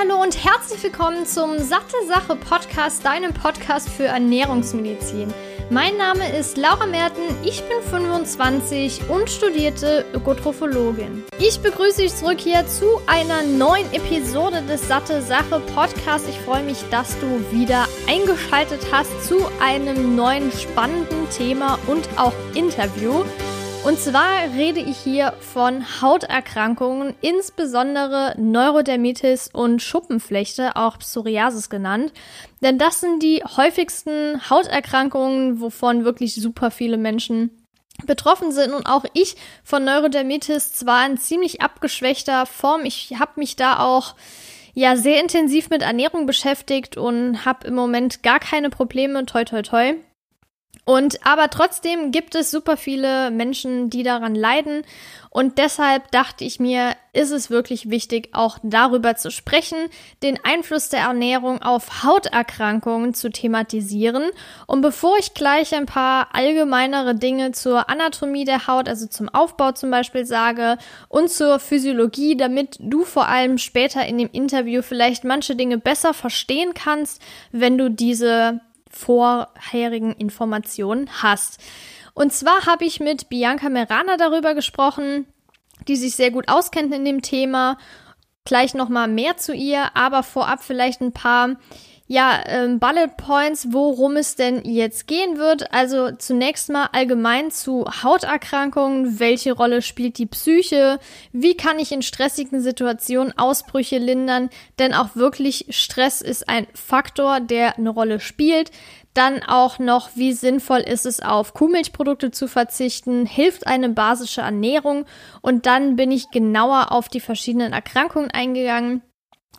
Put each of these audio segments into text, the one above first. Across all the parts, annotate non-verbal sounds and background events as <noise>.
Hallo und herzlich willkommen zum Satte Sache Podcast, deinem Podcast für Ernährungsmedizin. Mein Name ist Laura Merten, ich bin 25 und studierte Ökotrophologin. Ich begrüße dich zurück hier zu einer neuen Episode des Satte Sache Podcasts. Ich freue mich, dass du wieder eingeschaltet hast zu einem neuen spannenden Thema und auch Interview. Und zwar rede ich hier von Hauterkrankungen, insbesondere Neurodermitis und Schuppenflechte, auch Psoriasis genannt. Denn das sind die häufigsten Hauterkrankungen, wovon wirklich super viele Menschen betroffen sind und auch ich von Neurodermitis zwar in ziemlich abgeschwächter Form. Ich habe mich da auch ja sehr intensiv mit Ernährung beschäftigt und habe im Moment gar keine Probleme, toi toi toi. Und aber trotzdem gibt es super viele Menschen, die daran leiden. Und deshalb dachte ich mir, ist es wirklich wichtig, auch darüber zu sprechen, den Einfluss der Ernährung auf Hauterkrankungen zu thematisieren. Und bevor ich gleich ein paar allgemeinere Dinge zur Anatomie der Haut, also zum Aufbau zum Beispiel sage und zur Physiologie, damit du vor allem später in dem Interview vielleicht manche Dinge besser verstehen kannst, wenn du diese vorherigen Informationen hast. Und zwar habe ich mit Bianca Merana darüber gesprochen, die sich sehr gut auskennt in dem Thema. Gleich nochmal mehr zu ihr, aber vorab vielleicht ein paar ja, ähm, Bullet Points, worum es denn jetzt gehen wird. Also zunächst mal allgemein zu Hauterkrankungen. Welche Rolle spielt die Psyche? Wie kann ich in stressigen Situationen Ausbrüche lindern? Denn auch wirklich Stress ist ein Faktor, der eine Rolle spielt. Dann auch noch, wie sinnvoll ist es, auf Kuhmilchprodukte zu verzichten? Hilft eine basische Ernährung? Und dann bin ich genauer auf die verschiedenen Erkrankungen eingegangen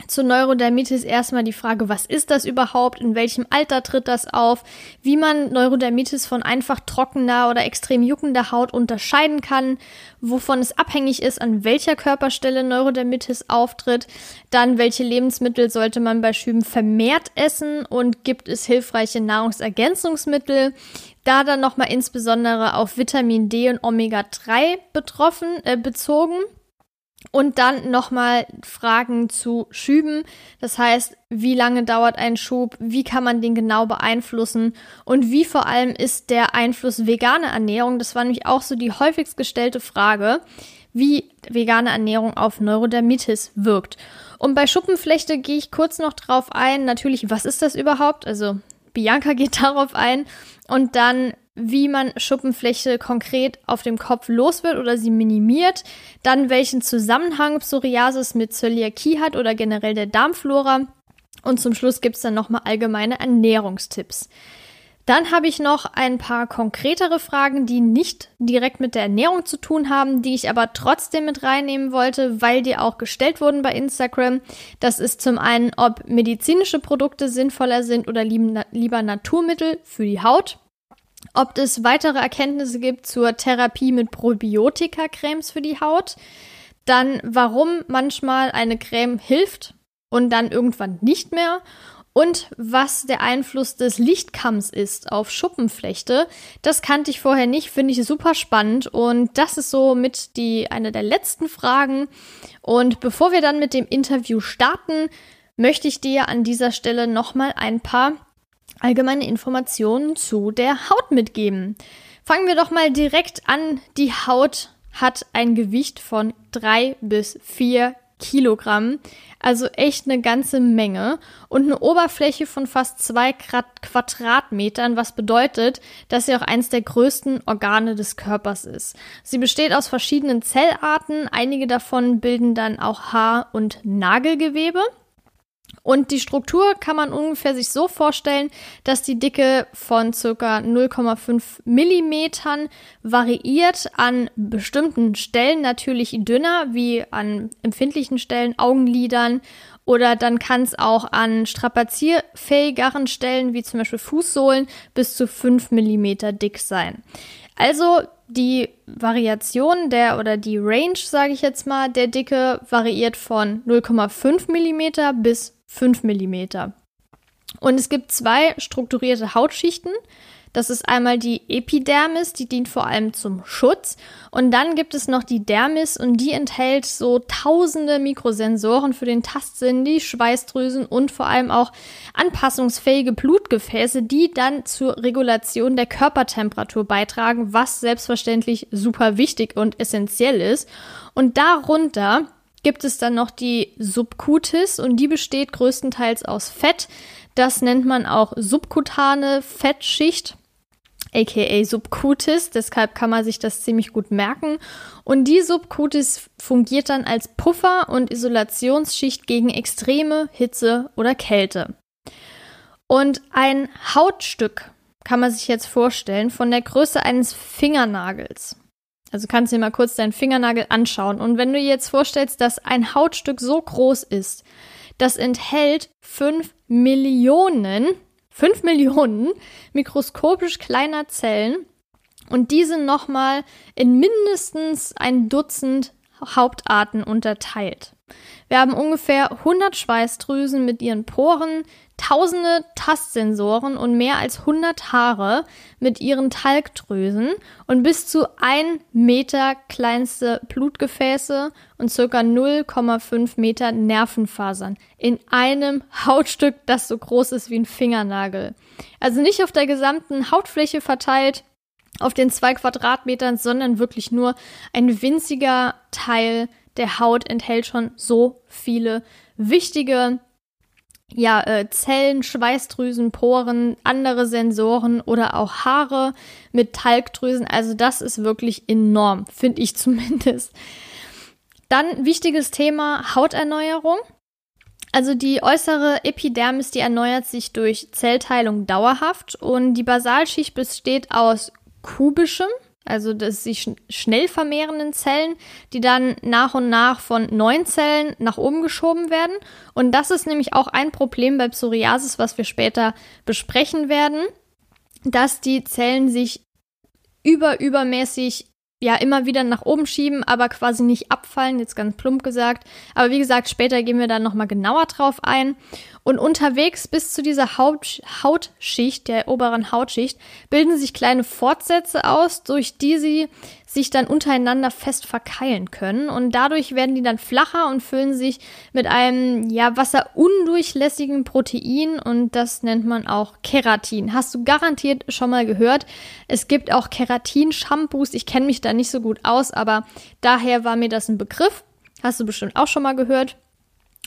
zur Neurodermitis erstmal die Frage, was ist das überhaupt? In welchem Alter tritt das auf? Wie man Neurodermitis von einfach trockener oder extrem juckender Haut unterscheiden kann? Wovon es abhängig ist, an welcher Körperstelle Neurodermitis auftritt? Dann, welche Lebensmittel sollte man bei Schüben vermehrt essen? Und gibt es hilfreiche Nahrungsergänzungsmittel? Da dann nochmal insbesondere auf Vitamin D und Omega-3 betroffen, äh, bezogen. Und dann nochmal Fragen zu Schüben. Das heißt, wie lange dauert ein Schub? Wie kann man den genau beeinflussen? Und wie vor allem ist der Einfluss vegane Ernährung? Das war nämlich auch so die häufigst gestellte Frage, wie vegane Ernährung auf Neurodermitis wirkt. Und bei Schuppenflechte gehe ich kurz noch drauf ein. Natürlich, was ist das überhaupt? Also Bianca geht <laughs> darauf ein. Und dann, wie man Schuppenfläche konkret auf dem Kopf los wird oder sie minimiert, dann welchen Zusammenhang Psoriasis mit Zöliakie hat oder generell der Darmflora und zum Schluss gibt's dann nochmal allgemeine Ernährungstipps. Dann habe ich noch ein paar konkretere Fragen, die nicht direkt mit der Ernährung zu tun haben, die ich aber trotzdem mit reinnehmen wollte, weil die auch gestellt wurden bei Instagram. Das ist zum einen, ob medizinische Produkte sinnvoller sind oder lieber Naturmittel für die Haut ob es weitere Erkenntnisse gibt zur Therapie mit Probiotika-Cremes für die Haut, dann warum manchmal eine Creme hilft und dann irgendwann nicht mehr und was der Einfluss des Lichtkamms ist auf Schuppenflechte. Das kannte ich vorher nicht, finde ich super spannend und das ist so mit die eine der letzten Fragen und bevor wir dann mit dem Interview starten, möchte ich dir an dieser Stelle nochmal ein paar allgemeine Informationen zu der Haut mitgeben. Fangen wir doch mal direkt an. Die Haut hat ein Gewicht von drei bis vier Kilogramm, also echt eine ganze Menge und eine Oberfläche von fast zwei Quadratmetern, was bedeutet, dass sie auch eins der größten Organe des Körpers ist. Sie besteht aus verschiedenen Zellarten, einige davon bilden dann auch Haar- und Nagelgewebe. Und die Struktur kann man ungefähr sich so vorstellen, dass die Dicke von circa 0,5 Millimetern variiert an bestimmten Stellen natürlich dünner, wie an empfindlichen Stellen, Augenlidern oder dann kann es auch an strapazierfähigeren Stellen, wie zum Beispiel Fußsohlen, bis zu 5 Millimeter dick sein. Also die Variation der oder die Range, sage ich jetzt mal, der Dicke variiert von 0,5 Millimeter bis 5 mm. Und es gibt zwei strukturierte Hautschichten. Das ist einmal die Epidermis, die dient vor allem zum Schutz. Und dann gibt es noch die Dermis und die enthält so tausende Mikrosensoren für den Tastsinn, die Schweißdrüsen und vor allem auch anpassungsfähige Blutgefäße, die dann zur Regulation der Körpertemperatur beitragen, was selbstverständlich super wichtig und essentiell ist. Und darunter gibt es dann noch die Subcutis und die besteht größtenteils aus Fett. Das nennt man auch subkutane Fettschicht aka Subcutis, deshalb kann man sich das ziemlich gut merken. Und die Subcutis fungiert dann als Puffer und Isolationsschicht gegen extreme Hitze oder Kälte. Und ein Hautstück kann man sich jetzt vorstellen von der Größe eines Fingernagels. Also kannst du dir mal kurz deinen Fingernagel anschauen. Und wenn du jetzt vorstellst, dass ein Hautstück so groß ist, das enthält 5 Millionen, 5 Millionen mikroskopisch kleiner Zellen und diese nochmal in mindestens ein Dutzend Hauptarten unterteilt. Wir haben ungefähr 100 Schweißdrüsen mit ihren Poren, tausende Tastsensoren und mehr als 100 Haare mit ihren Talgdrüsen und bis zu ein Meter kleinste Blutgefäße und circa 0,5 Meter Nervenfasern in einem Hautstück, das so groß ist wie ein Fingernagel. Also nicht auf der gesamten Hautfläche verteilt, auf den zwei Quadratmetern, sondern wirklich nur ein winziger Teil der Haut enthält schon so viele wichtige ja, äh, Zellen, Schweißdrüsen, Poren, andere Sensoren oder auch Haare mit Talgdrüsen. Also das ist wirklich enorm, finde ich <laughs> zumindest. Dann wichtiges Thema Hauterneuerung. Also die äußere Epidermis, die erneuert sich durch Zellteilung dauerhaft und die Basalschicht besteht aus kubischem, also das sich schnell vermehrenden Zellen, die dann nach und nach von neuen Zellen nach oben geschoben werden. Und das ist nämlich auch ein Problem bei Psoriasis, was wir später besprechen werden, dass die Zellen sich über übermäßig ja immer wieder nach oben schieben, aber quasi nicht abfallen, jetzt ganz plump gesagt. Aber wie gesagt, später gehen wir da nochmal genauer drauf ein. Und unterwegs bis zu dieser Haut, Hautschicht, der oberen Hautschicht, bilden sich kleine Fortsätze aus, durch die sie sich dann untereinander fest verkeilen können. Und dadurch werden die dann flacher und füllen sich mit einem, ja, wasserundurchlässigen Protein und das nennt man auch Keratin. Hast du garantiert schon mal gehört. Es gibt auch Keratin-Shampoos. Ich kenne mich da nicht so gut aus, aber daher war mir das ein Begriff. Hast du bestimmt auch schon mal gehört.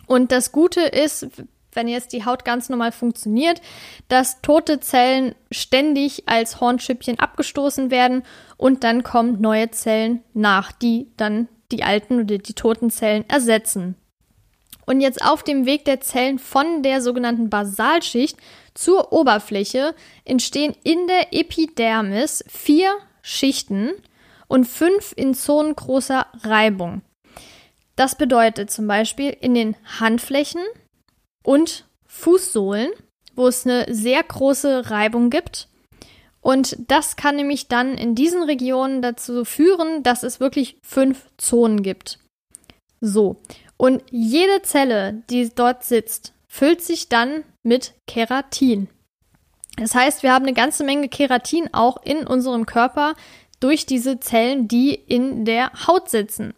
Und das Gute ist, wenn jetzt die Haut ganz normal funktioniert, dass tote Zellen ständig als Hornschüppchen abgestoßen werden und dann kommen neue Zellen nach, die dann die alten oder die toten Zellen ersetzen. Und jetzt auf dem Weg der Zellen von der sogenannten Basalschicht zur Oberfläche entstehen in der Epidermis vier Schichten und fünf in Zonen großer Reibung. Das bedeutet zum Beispiel in den Handflächen, und Fußsohlen, wo es eine sehr große Reibung gibt. Und das kann nämlich dann in diesen Regionen dazu führen, dass es wirklich fünf Zonen gibt. So. Und jede Zelle, die dort sitzt, füllt sich dann mit Keratin. Das heißt, wir haben eine ganze Menge Keratin auch in unserem Körper durch diese Zellen, die in der Haut sitzen.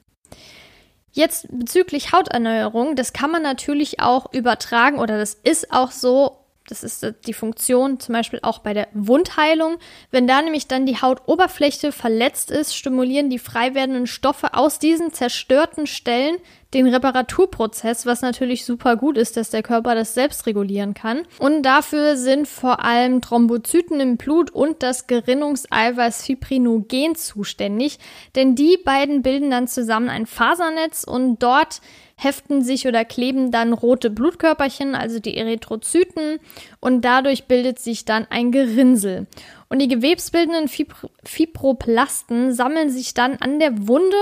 Jetzt bezüglich Hauterneuerung, das kann man natürlich auch übertragen oder das ist auch so, das ist die Funktion zum Beispiel auch bei der Wundheilung. Wenn da nämlich dann die Hautoberfläche verletzt ist, stimulieren die frei werdenden Stoffe aus diesen zerstörten Stellen den Reparaturprozess, was natürlich super gut ist, dass der Körper das selbst regulieren kann. Und dafür sind vor allem Thrombozyten im Blut und das Gerinnungseiweiß Fibrinogen zuständig, denn die beiden bilden dann zusammen ein Fasernetz und dort heften sich oder kleben dann rote Blutkörperchen, also die Erythrozyten, und dadurch bildet sich dann ein Gerinnsel. Und die gewebsbildenden Fibro Fibroplasten sammeln sich dann an der Wunde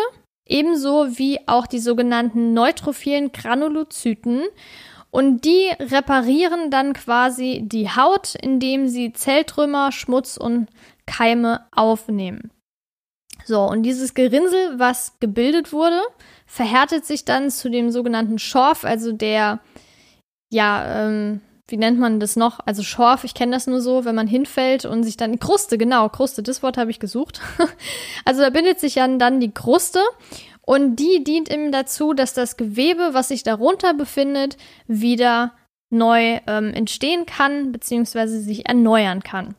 ebenso wie auch die sogenannten neutrophilen Granulozyten. Und die reparieren dann quasi die Haut, indem sie Zelltrümmer, Schmutz und Keime aufnehmen. So, und dieses Gerinnsel, was gebildet wurde, verhärtet sich dann zu dem sogenannten Schorf, also der, ja, ähm, wie nennt man das noch? Also Schorf, ich kenne das nur so, wenn man hinfällt und sich dann, Kruste, genau, Kruste, das Wort habe ich gesucht. <laughs> also da bindet sich dann die Kruste und die dient eben dazu, dass das Gewebe, was sich darunter befindet, wieder neu ähm, entstehen kann, beziehungsweise sich erneuern kann.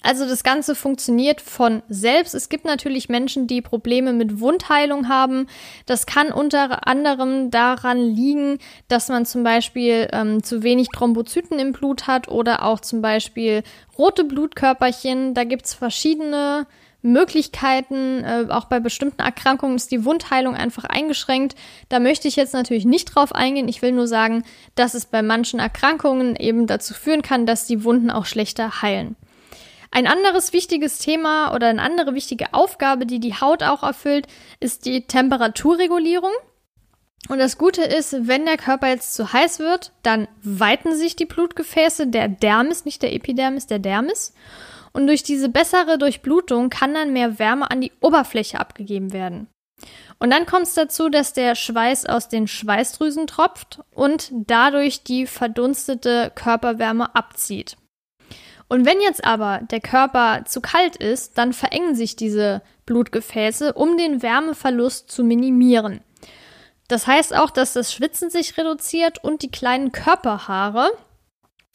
Also das Ganze funktioniert von selbst. Es gibt natürlich Menschen, die Probleme mit Wundheilung haben. Das kann unter anderem daran liegen, dass man zum Beispiel ähm, zu wenig Thrombozyten im Blut hat oder auch zum Beispiel rote Blutkörperchen. Da gibt's verschiedene Möglichkeiten. Äh, auch bei bestimmten Erkrankungen ist die Wundheilung einfach eingeschränkt. Da möchte ich jetzt natürlich nicht drauf eingehen. Ich will nur sagen, dass es bei manchen Erkrankungen eben dazu führen kann, dass die Wunden auch schlechter heilen. Ein anderes wichtiges Thema oder eine andere wichtige Aufgabe, die die Haut auch erfüllt, ist die Temperaturregulierung. Und das Gute ist, wenn der Körper jetzt zu heiß wird, dann weiten sich die Blutgefäße, der Dermis, nicht der Epidermis, der Dermis. Und durch diese bessere Durchblutung kann dann mehr Wärme an die Oberfläche abgegeben werden. Und dann kommt es dazu, dass der Schweiß aus den Schweißdrüsen tropft und dadurch die verdunstete Körperwärme abzieht. Und wenn jetzt aber der Körper zu kalt ist, dann verengen sich diese Blutgefäße, um den Wärmeverlust zu minimieren. Das heißt auch, dass das Schwitzen sich reduziert und die kleinen Körperhaare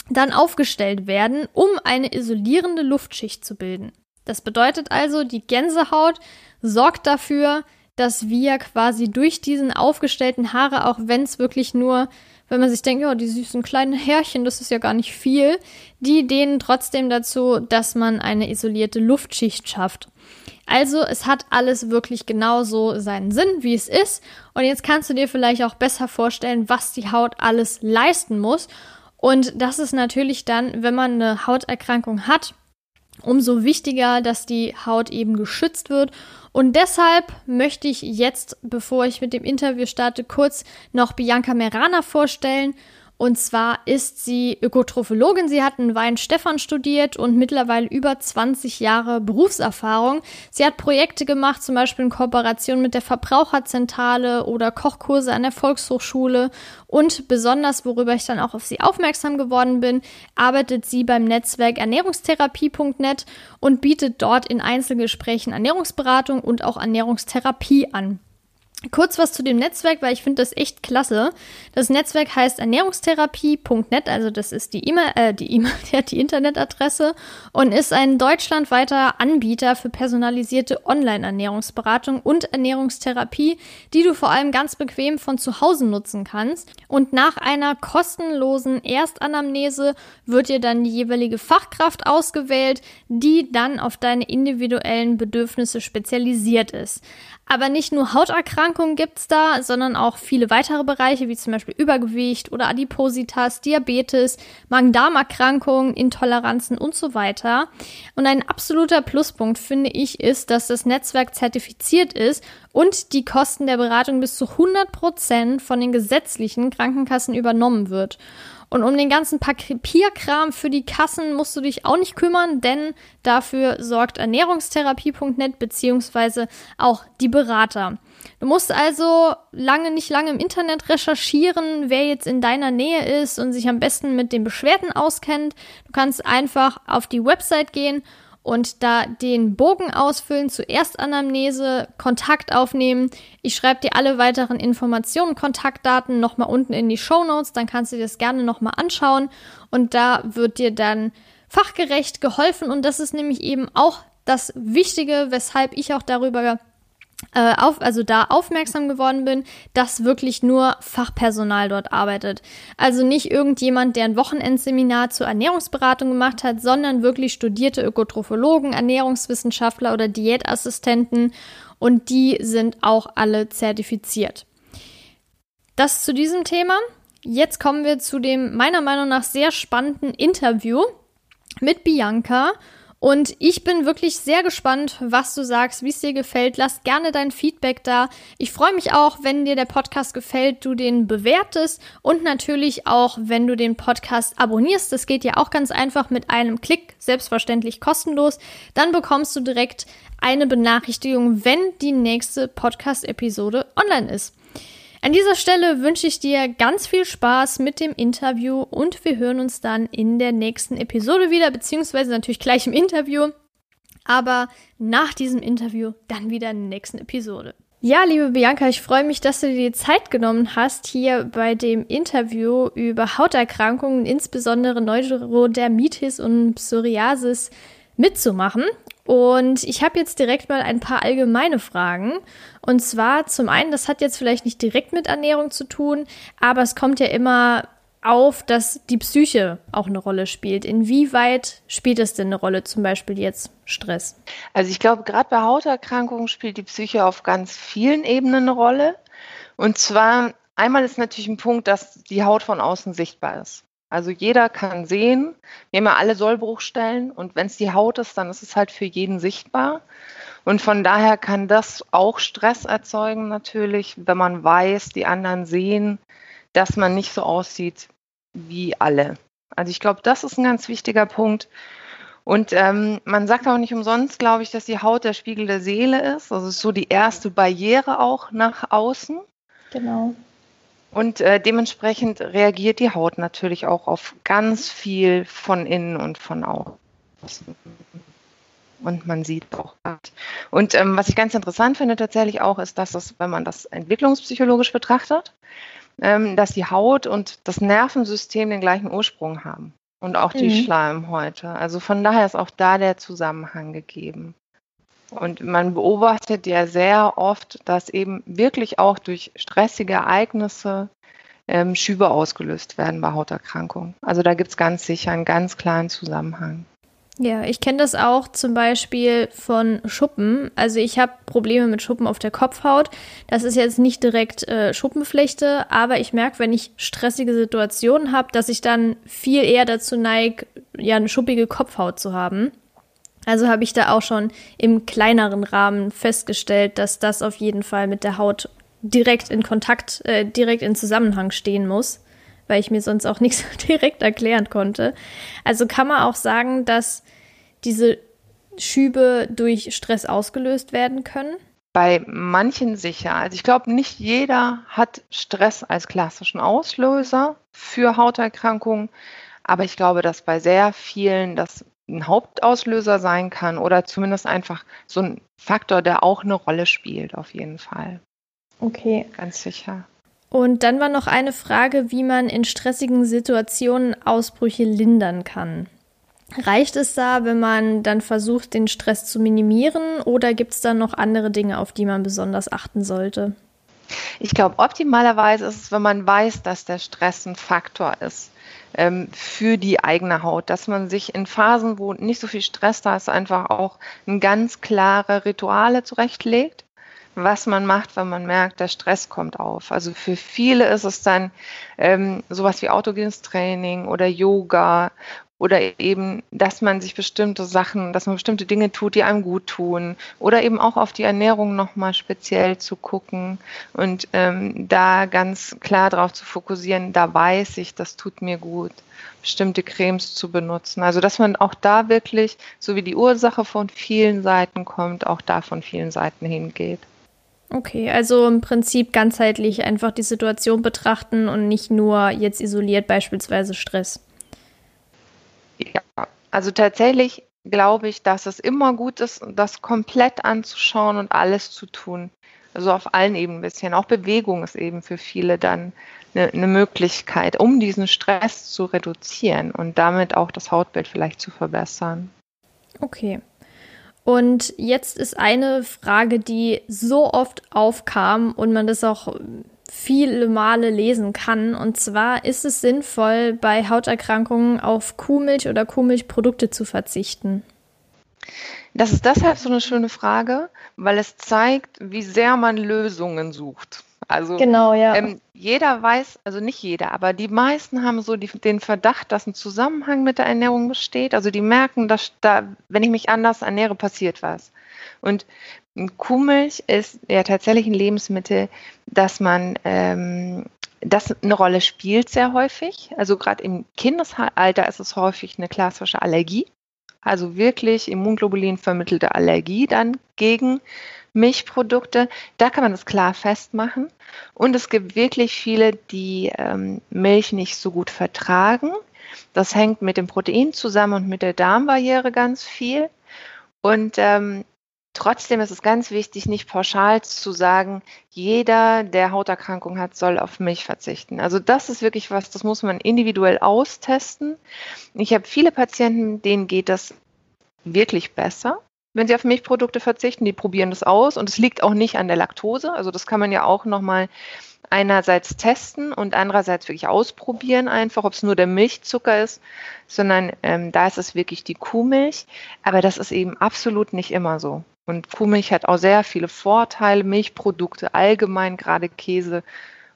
dann aufgestellt werden, um eine isolierende Luftschicht zu bilden. Das bedeutet also, die Gänsehaut sorgt dafür, dass wir quasi durch diesen aufgestellten Haare, auch wenn es wirklich nur wenn man sich denkt, ja, die süßen kleinen Härchen, das ist ja gar nicht viel, die dienen trotzdem dazu, dass man eine isolierte Luftschicht schafft. Also es hat alles wirklich genauso seinen Sinn, wie es ist. Und jetzt kannst du dir vielleicht auch besser vorstellen, was die Haut alles leisten muss. Und das ist natürlich dann, wenn man eine Hauterkrankung hat, umso wichtiger, dass die Haut eben geschützt wird. Und deshalb möchte ich jetzt, bevor ich mit dem Interview starte, kurz noch Bianca Merana vorstellen. Und zwar ist sie Ökotrophologin. Sie hat in Wein-Stefan studiert und mittlerweile über 20 Jahre Berufserfahrung. Sie hat Projekte gemacht, zum Beispiel in Kooperation mit der Verbraucherzentrale oder Kochkurse an der Volkshochschule. Und besonders, worüber ich dann auch auf sie aufmerksam geworden bin, arbeitet sie beim Netzwerk ernährungstherapie.net und bietet dort in Einzelgesprächen Ernährungsberatung und auch Ernährungstherapie an. Kurz was zu dem Netzwerk, weil ich finde das echt klasse. Das Netzwerk heißt ernährungstherapie.net, also das ist die E-Mail, äh, die E-Mail, <laughs> ja, die Internetadresse und ist ein deutschlandweiter Anbieter für personalisierte Online-Ernährungsberatung und Ernährungstherapie, die du vor allem ganz bequem von zu Hause nutzen kannst. Und nach einer kostenlosen Erstanamnese wird dir dann die jeweilige Fachkraft ausgewählt, die dann auf deine individuellen Bedürfnisse spezialisiert ist. Aber nicht nur Hauterkrankungen gibt's da, sondern auch viele weitere Bereiche, wie zum Beispiel Übergewicht oder Adipositas, Diabetes, Magen-Darm-Erkrankungen, Intoleranzen und so weiter. Und ein absoluter Pluspunkt, finde ich, ist, dass das Netzwerk zertifiziert ist und die Kosten der Beratung bis zu 100 Prozent von den gesetzlichen Krankenkassen übernommen wird. Und um den ganzen Papierkram für die Kassen musst du dich auch nicht kümmern, denn dafür sorgt ernährungstherapie.net beziehungsweise auch die Berater. Du musst also lange, nicht lange im Internet recherchieren, wer jetzt in deiner Nähe ist und sich am besten mit den Beschwerden auskennt. Du kannst einfach auf die Website gehen und da den Bogen ausfüllen, zuerst Anamnese, Kontakt aufnehmen. Ich schreibe dir alle weiteren Informationen, Kontaktdaten nochmal unten in die Show Notes, dann kannst du dir das gerne nochmal anschauen. Und da wird dir dann fachgerecht geholfen. Und das ist nämlich eben auch das Wichtige, weshalb ich auch darüber äh, auf, also da aufmerksam geworden bin, dass wirklich nur Fachpersonal dort arbeitet. Also nicht irgendjemand, der ein Wochenendseminar zur Ernährungsberatung gemacht hat, sondern wirklich studierte Ökotrophologen, Ernährungswissenschaftler oder Diätassistenten und die sind auch alle zertifiziert. Das zu diesem Thema. Jetzt kommen wir zu dem meiner Meinung nach sehr spannenden Interview mit Bianca und ich bin wirklich sehr gespannt, was du sagst, wie es dir gefällt. Lass gerne dein Feedback da. Ich freue mich auch, wenn dir der Podcast gefällt, du den bewertest und natürlich auch, wenn du den Podcast abonnierst. Das geht ja auch ganz einfach mit einem Klick, selbstverständlich kostenlos. Dann bekommst du direkt eine Benachrichtigung, wenn die nächste Podcast-Episode online ist. An dieser Stelle wünsche ich dir ganz viel Spaß mit dem Interview und wir hören uns dann in der nächsten Episode wieder, beziehungsweise natürlich gleich im Interview, aber nach diesem Interview dann wieder in der nächsten Episode. Ja, liebe Bianca, ich freue mich, dass du dir die Zeit genommen hast, hier bei dem Interview über Hauterkrankungen, insbesondere Neurodermitis und Psoriasis mitzumachen. Und ich habe jetzt direkt mal ein paar allgemeine Fragen. Und zwar zum einen, das hat jetzt vielleicht nicht direkt mit Ernährung zu tun, aber es kommt ja immer auf, dass die Psyche auch eine Rolle spielt. Inwieweit spielt es denn eine Rolle, zum Beispiel jetzt Stress? Also ich glaube, gerade bei Hauterkrankungen spielt die Psyche auf ganz vielen Ebenen eine Rolle. Und zwar einmal ist natürlich ein Punkt, dass die Haut von außen sichtbar ist. Also jeder kann sehen, wir haben ja alle Sollbruchstellen und wenn es die Haut ist, dann ist es halt für jeden sichtbar. Und von daher kann das auch Stress erzeugen natürlich, wenn man weiß, die anderen sehen, dass man nicht so aussieht wie alle. Also ich glaube, das ist ein ganz wichtiger Punkt. Und ähm, man sagt auch nicht umsonst, glaube ich, dass die Haut der Spiegel der Seele ist. Also es ist so die erste Barriere auch nach außen. Genau. Und äh, dementsprechend reagiert die Haut natürlich auch auf ganz viel von innen und von außen. Und man sieht auch. Und ähm, was ich ganz interessant finde tatsächlich auch, ist, dass es, wenn man das entwicklungspsychologisch betrachtet, ähm, dass die Haut und das Nervensystem den gleichen Ursprung haben. Und auch die mhm. Schleimhäute. Also von daher ist auch da der Zusammenhang gegeben. Und man beobachtet ja sehr oft, dass eben wirklich auch durch stressige Ereignisse ähm, Schübe ausgelöst werden bei Hauterkrankungen. Also da gibt es ganz sicher einen ganz klaren Zusammenhang. Ja, ich kenne das auch zum Beispiel von Schuppen. Also ich habe Probleme mit Schuppen auf der Kopfhaut. Das ist jetzt nicht direkt äh, Schuppenflechte, aber ich merke, wenn ich stressige Situationen habe, dass ich dann viel eher dazu neige, ja, eine schuppige Kopfhaut zu haben. Also habe ich da auch schon im kleineren Rahmen festgestellt, dass das auf jeden Fall mit der Haut direkt in Kontakt, äh, direkt in Zusammenhang stehen muss, weil ich mir sonst auch <laughs> nichts direkt erklären konnte. Also kann man auch sagen, dass diese Schübe durch Stress ausgelöst werden können? Bei manchen sicher. Also ich glaube, nicht jeder hat Stress als klassischen Auslöser für Hauterkrankungen, aber ich glaube, dass bei sehr vielen das ein Hauptauslöser sein kann oder zumindest einfach so ein Faktor, der auch eine Rolle spielt, auf jeden Fall. Okay. Ganz sicher. Und dann war noch eine Frage, wie man in stressigen Situationen Ausbrüche lindern kann. Reicht es da, wenn man dann versucht, den Stress zu minimieren oder gibt es da noch andere Dinge, auf die man besonders achten sollte? Ich glaube, optimalerweise ist es, wenn man weiß, dass der Stress ein Faktor ist ähm, für die eigene Haut, dass man sich in Phasen, wo nicht so viel Stress da ist, einfach auch ganz klare Rituale zurechtlegt was man macht, wenn man merkt, der Stress kommt auf. Also für viele ist es dann ähm, sowas wie autogenes Training oder Yoga oder eben, dass man sich bestimmte Sachen, dass man bestimmte Dinge tut, die einem gut tun oder eben auch auf die Ernährung nochmal speziell zu gucken und ähm, da ganz klar drauf zu fokussieren, da weiß ich, das tut mir gut, bestimmte Cremes zu benutzen. Also dass man auch da wirklich, so wie die Ursache von vielen Seiten kommt, auch da von vielen Seiten hingeht. Okay, also im Prinzip ganzheitlich einfach die Situation betrachten und nicht nur jetzt isoliert beispielsweise Stress. Ja, also tatsächlich glaube ich, dass es immer gut ist, das komplett anzuschauen und alles zu tun. Also auf allen Ebenen ein bisschen. Auch Bewegung ist eben für viele dann eine, eine Möglichkeit, um diesen Stress zu reduzieren und damit auch das Hautbild vielleicht zu verbessern. Okay. Und jetzt ist eine Frage, die so oft aufkam und man das auch viele Male lesen kann. Und zwar ist es sinnvoll, bei Hauterkrankungen auf Kuhmilch oder Kuhmilchprodukte zu verzichten? Das ist deshalb so eine schöne Frage, weil es zeigt, wie sehr man Lösungen sucht. Also genau, ja. ähm, jeder weiß, also nicht jeder, aber die meisten haben so die, den Verdacht, dass ein Zusammenhang mit der Ernährung besteht. Also die merken, dass da, wenn ich mich anders ernähre, passiert was. Und Kuhmilch ist ja tatsächlich ein Lebensmittel, das man ähm, das eine Rolle spielt sehr häufig. Also gerade im Kindesalter ist es häufig eine klassische Allergie. Also wirklich Immunglobulin vermittelte Allergie dann gegen Milchprodukte, da kann man das klar festmachen. Und es gibt wirklich viele, die ähm, Milch nicht so gut vertragen. Das hängt mit dem Protein zusammen und mit der Darmbarriere ganz viel. Und ähm, trotzdem ist es ganz wichtig, nicht pauschal zu sagen, jeder, der Hauterkrankung hat, soll auf Milch verzichten. Also das ist wirklich was, das muss man individuell austesten. Ich habe viele Patienten, denen geht das wirklich besser wenn sie auf Milchprodukte verzichten. Die probieren das aus und es liegt auch nicht an der Laktose. Also das kann man ja auch nochmal einerseits testen und andererseits wirklich ausprobieren einfach, ob es nur der Milchzucker ist, sondern ähm, da ist es wirklich die Kuhmilch. Aber das ist eben absolut nicht immer so. Und Kuhmilch hat auch sehr viele Vorteile, Milchprodukte allgemein, gerade Käse.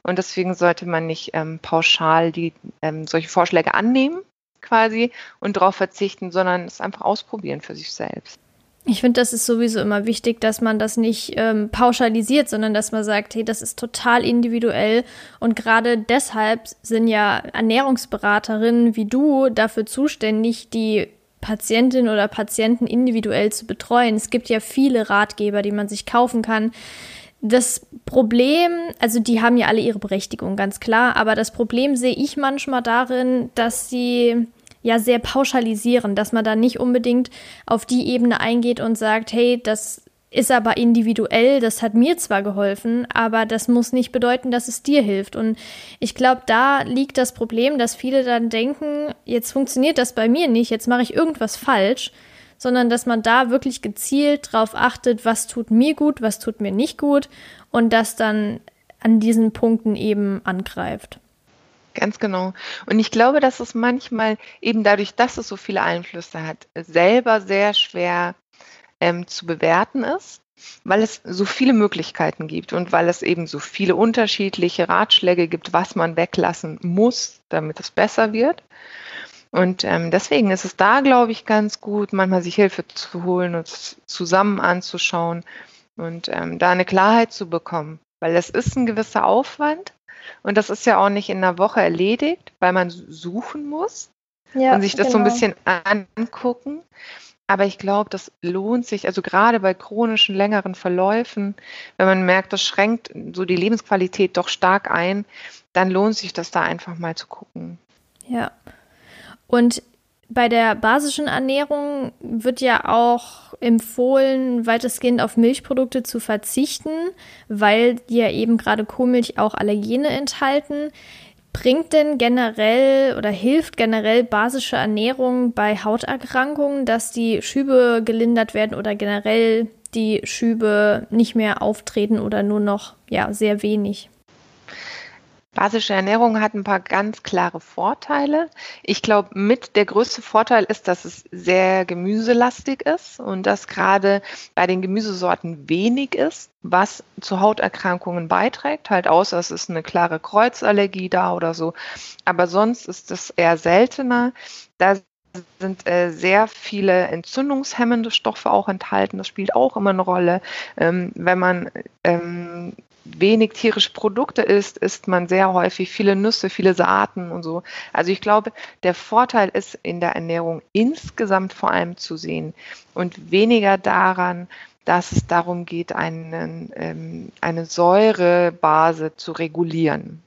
Und deswegen sollte man nicht ähm, pauschal die, ähm, solche Vorschläge annehmen quasi und darauf verzichten, sondern es einfach ausprobieren für sich selbst. Ich finde, das ist sowieso immer wichtig, dass man das nicht ähm, pauschalisiert, sondern dass man sagt, hey, das ist total individuell. Und gerade deshalb sind ja Ernährungsberaterinnen wie du dafür zuständig, die Patientin oder Patienten individuell zu betreuen. Es gibt ja viele Ratgeber, die man sich kaufen kann. Das Problem, also die haben ja alle ihre Berechtigung, ganz klar, aber das Problem sehe ich manchmal darin, dass sie ja sehr pauschalisieren, dass man da nicht unbedingt auf die Ebene eingeht und sagt, hey, das ist aber individuell, das hat mir zwar geholfen, aber das muss nicht bedeuten, dass es dir hilft. Und ich glaube, da liegt das Problem, dass viele dann denken, jetzt funktioniert das bei mir nicht, jetzt mache ich irgendwas falsch, sondern dass man da wirklich gezielt drauf achtet, was tut mir gut, was tut mir nicht gut und das dann an diesen Punkten eben angreift. Ganz genau. Und ich glaube, dass es manchmal eben dadurch, dass es so viele Einflüsse hat, selber sehr schwer ähm, zu bewerten ist, weil es so viele Möglichkeiten gibt und weil es eben so viele unterschiedliche Ratschläge gibt, was man weglassen muss, damit es besser wird. Und ähm, deswegen ist es da, glaube ich, ganz gut, manchmal sich Hilfe zu holen und zusammen anzuschauen und ähm, da eine Klarheit zu bekommen. Weil es ist ein gewisser Aufwand, und das ist ja auch nicht in einer Woche erledigt, weil man suchen muss ja, und sich das genau. so ein genau. bisschen angucken. Aber ich glaube, das lohnt sich, also gerade bei chronischen, längeren Verläufen, wenn man merkt, das schränkt so die Lebensqualität doch stark ein, dann lohnt sich das da einfach mal zu gucken. Ja. Und bei der basischen Ernährung wird ja auch empfohlen, weitestgehend auf Milchprodukte zu verzichten, weil ja eben gerade Kuhmilch auch Allergene enthalten. Bringt denn generell oder hilft generell basische Ernährung bei Hauterkrankungen, dass die Schübe gelindert werden oder generell die Schübe nicht mehr auftreten oder nur noch ja sehr wenig? Basische Ernährung hat ein paar ganz klare Vorteile. Ich glaube, mit der größte Vorteil ist, dass es sehr gemüselastig ist und dass gerade bei den Gemüsesorten wenig ist, was zu Hauterkrankungen beiträgt. Halt außer es ist eine klare Kreuzallergie da oder so. Aber sonst ist es eher seltener. Da sind äh, sehr viele entzündungshemmende Stoffe auch enthalten. Das spielt auch immer eine Rolle. Ähm, wenn man ähm, wenig tierische Produkte isst, isst man sehr häufig viele Nüsse, viele Saaten und so. Also ich glaube, der Vorteil ist in der Ernährung insgesamt vor allem zu sehen und weniger daran, dass es darum geht, einen, ähm, eine Säurebase zu regulieren.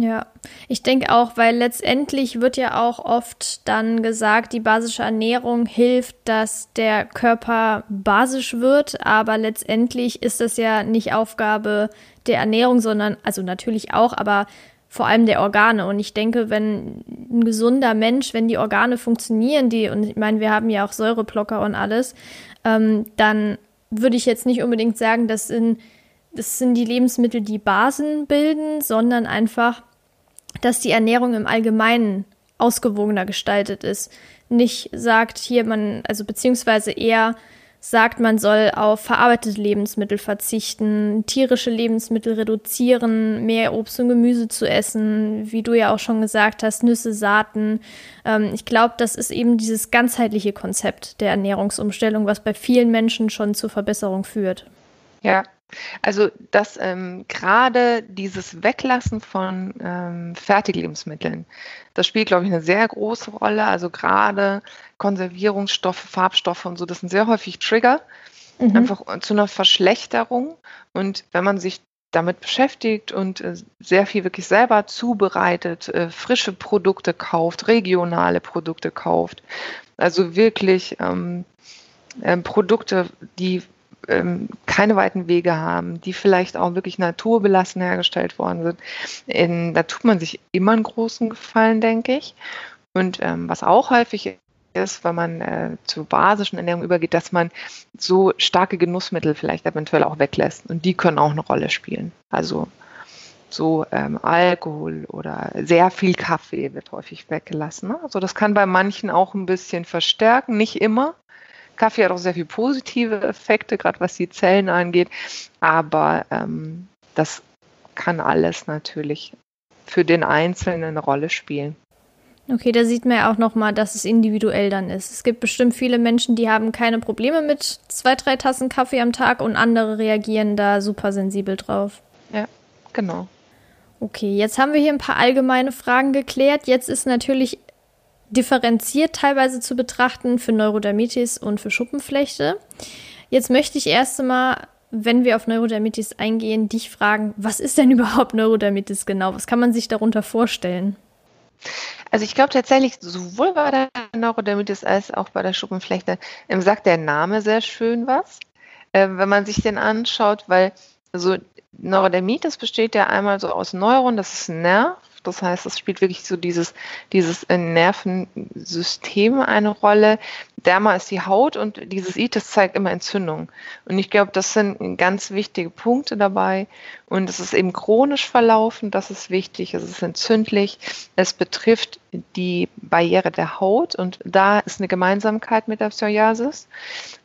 Ja, ich denke auch, weil letztendlich wird ja auch oft dann gesagt, die basische Ernährung hilft, dass der Körper basisch wird, aber letztendlich ist das ja nicht Aufgabe der Ernährung, sondern, also natürlich auch, aber vor allem der Organe. Und ich denke, wenn ein gesunder Mensch, wenn die Organe funktionieren, die, und ich meine, wir haben ja auch Säureblocker und alles, ähm, dann würde ich jetzt nicht unbedingt sagen, das sind, das sind die Lebensmittel, die Basen bilden, sondern einfach dass die Ernährung im Allgemeinen ausgewogener gestaltet ist. Nicht sagt hier man, also beziehungsweise eher sagt, man soll auf verarbeitete Lebensmittel verzichten, tierische Lebensmittel reduzieren, mehr Obst und Gemüse zu essen, wie du ja auch schon gesagt hast, Nüsse, Saaten. Ähm, ich glaube, das ist eben dieses ganzheitliche Konzept der Ernährungsumstellung, was bei vielen Menschen schon zur Verbesserung führt. Ja, also dass ähm, gerade dieses Weglassen von ähm, Fertiglebensmitteln, das spielt, glaube ich, eine sehr große Rolle. Also gerade Konservierungsstoffe, Farbstoffe und so, das sind sehr häufig Trigger. mhm. einfach zu einer Verschlechterung. Und wenn man sich damit beschäftigt und äh, sehr viel wirklich selber zubereitet, äh, frische Produkte kauft, regionale Produkte kauft, also wirklich ähm, äh, Produkte, die ähm, keine weiten Wege haben, die vielleicht auch wirklich naturbelassen hergestellt worden sind. In, da tut man sich immer einen großen Gefallen, denke ich. Und ähm, was auch häufig ist, wenn man äh, zur basischen Ernährung übergeht, dass man so starke Genussmittel vielleicht eventuell auch weglässt. Und die können auch eine Rolle spielen. Also so ähm, Alkohol oder sehr viel Kaffee wird häufig weggelassen. Ne? Also das kann bei manchen auch ein bisschen verstärken, nicht immer. Kaffee hat auch sehr viele positive Effekte, gerade was die Zellen angeht. Aber ähm, das kann alles natürlich für den Einzelnen eine Rolle spielen. Okay, da sieht man ja auch nochmal, dass es individuell dann ist. Es gibt bestimmt viele Menschen, die haben keine Probleme mit zwei, drei Tassen Kaffee am Tag und andere reagieren da super sensibel drauf. Ja, genau. Okay, jetzt haben wir hier ein paar allgemeine Fragen geklärt. Jetzt ist natürlich differenziert teilweise zu betrachten für Neurodermitis und für Schuppenflechte. Jetzt möchte ich erst einmal, wenn wir auf Neurodermitis eingehen, dich fragen, was ist denn <laughs> überhaupt Neurodermitis genau? Was kann man sich darunter vorstellen? Also ich glaube tatsächlich, sowohl bei der Neurodermitis als auch bei der Schuppenflechte ähm, sagt der Name sehr schön was, äh, wenn man sich den anschaut, weil so Neurodermitis besteht ja einmal so aus Neuron, das ist ein Nerv, das heißt, es spielt wirklich so dieses, dieses Nervensystem eine Rolle. Derma ist die Haut und dieses Itis zeigt immer Entzündung. Und ich glaube, das sind ganz wichtige Punkte dabei. Und es ist eben chronisch verlaufen, das ist wichtig, es ist entzündlich. Es betrifft die Barriere der Haut und da ist eine Gemeinsamkeit mit der Psoriasis,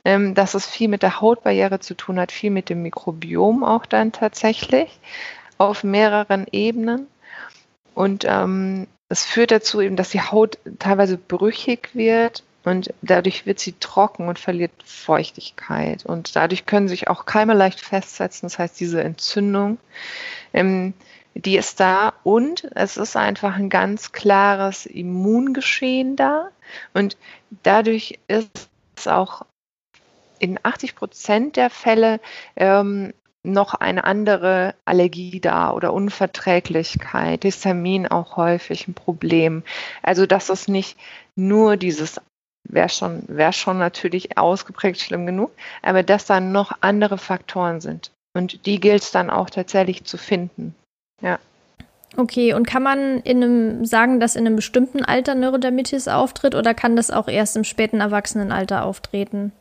ähm, dass es viel mit der Hautbarriere zu tun hat, viel mit dem Mikrobiom auch dann tatsächlich auf mehreren Ebenen. Und ähm, es führt dazu eben, dass die Haut teilweise brüchig wird und dadurch wird sie trocken und verliert Feuchtigkeit. Und dadurch können sich auch Keime leicht festsetzen. Das heißt, diese Entzündung, ähm, die ist da. Und es ist einfach ein ganz klares Immungeschehen da. Und dadurch ist es auch in 80 Prozent der Fälle ähm, noch eine andere Allergie da oder Unverträglichkeit, Histamin auch häufig ein Problem. Also dass es nicht nur dieses wäre schon, wäre schon natürlich ausgeprägt schlimm genug, aber dass da noch andere Faktoren sind. Und die gilt es dann auch tatsächlich zu finden. Ja. Okay, und kann man in einem sagen, dass in einem bestimmten Alter Neurodermitis auftritt oder kann das auch erst im späten Erwachsenenalter auftreten?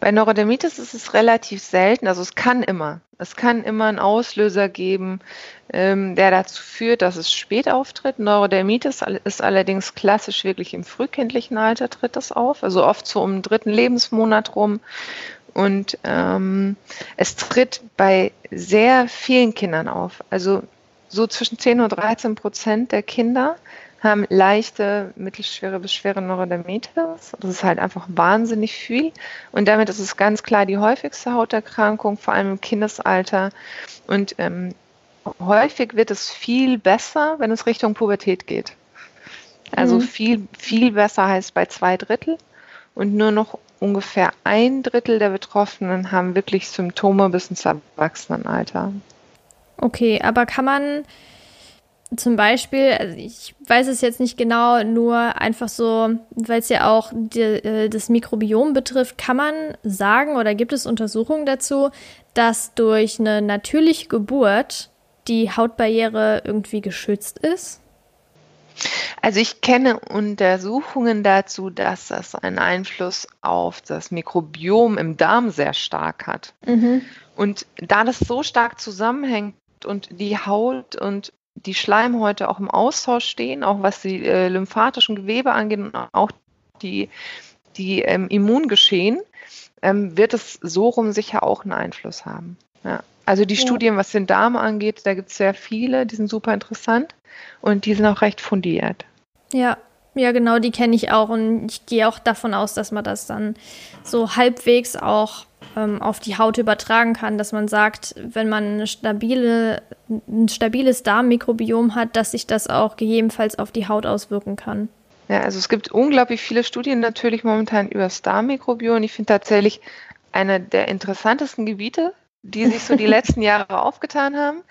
Bei Neurodermitis ist es relativ selten, also es kann immer. Es kann immer einen Auslöser geben, ähm, der dazu führt, dass es spät auftritt. Neurodermitis ist allerdings klassisch wirklich im frühkindlichen Alter tritt das auf, also oft so um den dritten Lebensmonat rum. Und ähm, es tritt bei sehr vielen Kindern auf. Also so zwischen 10 und 13 Prozent der Kinder haben leichte, mittelschwere bis schwere Neurodermitis. Das ist halt einfach wahnsinnig viel. Und damit ist es ganz klar die häufigste Hauterkrankung, vor allem im Kindesalter. Und ähm, häufig wird es viel besser, wenn es Richtung Pubertät geht. Also mhm. viel, viel besser heißt bei zwei Drittel. Und nur noch ungefähr ein Drittel der Betroffenen haben wirklich Symptome bis ins Erwachsenenalter. Okay, aber kann man zum Beispiel, also ich weiß es jetzt nicht genau, nur einfach so, weil es ja auch die, äh, das Mikrobiom betrifft, kann man sagen oder gibt es Untersuchungen dazu, dass durch eine natürliche Geburt die Hautbarriere irgendwie geschützt ist? Also ich kenne Untersuchungen dazu, dass das einen Einfluss auf das Mikrobiom im Darm sehr stark hat. Mhm. Und da das so stark zusammenhängt und die Haut und die Schleimhäute auch im Austausch stehen, auch was die äh, lymphatischen Gewebe angeht und auch die, die ähm, Immungeschehen, ähm, wird es so rum sicher auch einen Einfluss haben. Ja. Also die ja. Studien, was den Darm angeht, da gibt es sehr viele, die sind super interessant und die sind auch recht fundiert. Ja, ja, genau, die kenne ich auch und ich gehe auch davon aus, dass man das dann so halbwegs auch ähm, auf die Haut übertragen kann, dass man sagt, wenn man eine stabile, ein stabiles Darmmikrobiom hat, dass sich das auch gegebenenfalls auf die Haut auswirken kann. Ja, also es gibt unglaublich viele Studien natürlich momentan über das Darmmikrobiom. Ich finde tatsächlich eine der interessantesten Gebiete, die sich so die <laughs> letzten Jahre aufgetan haben.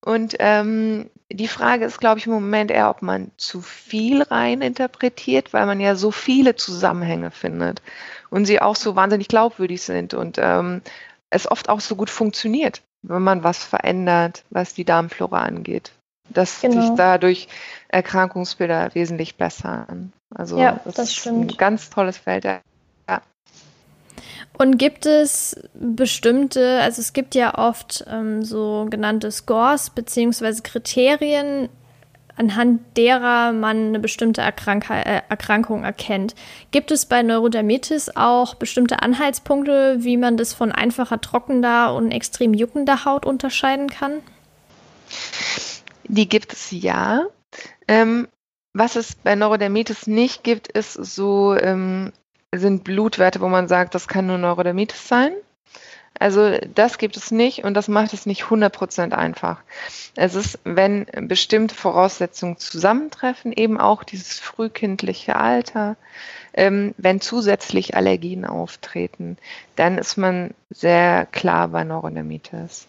Und ähm, die Frage ist, glaube ich, im Moment eher, ob man zu viel rein interpretiert, weil man ja so viele Zusammenhänge findet und sie auch so wahnsinnig glaubwürdig sind und ähm, es oft auch so gut funktioniert, wenn man was verändert, was die Darmflora angeht. Dass genau. sich dadurch Erkrankungsbilder wesentlich besser an. Also ja, das, das ist ein ganz tolles Feld. Ja. Und gibt es bestimmte, also es gibt ja oft ähm, so genannte Scores beziehungsweise Kriterien, anhand derer man eine bestimmte Erkrank äh, Erkrankung erkennt. Gibt es bei Neurodermitis auch bestimmte Anhaltspunkte, wie man das von einfacher trockener und extrem juckender Haut unterscheiden kann? Die gibt es ja. Ähm, was es bei Neurodermitis nicht gibt, ist so ähm, sind Blutwerte, wo man sagt, das kann nur Neurodermitis sein. Also das gibt es nicht und das macht es nicht 100% einfach. Es ist, wenn bestimmte Voraussetzungen zusammentreffen, eben auch dieses frühkindliche Alter, ähm, wenn zusätzlich Allergien auftreten, dann ist man sehr klar bei Neurodermitis.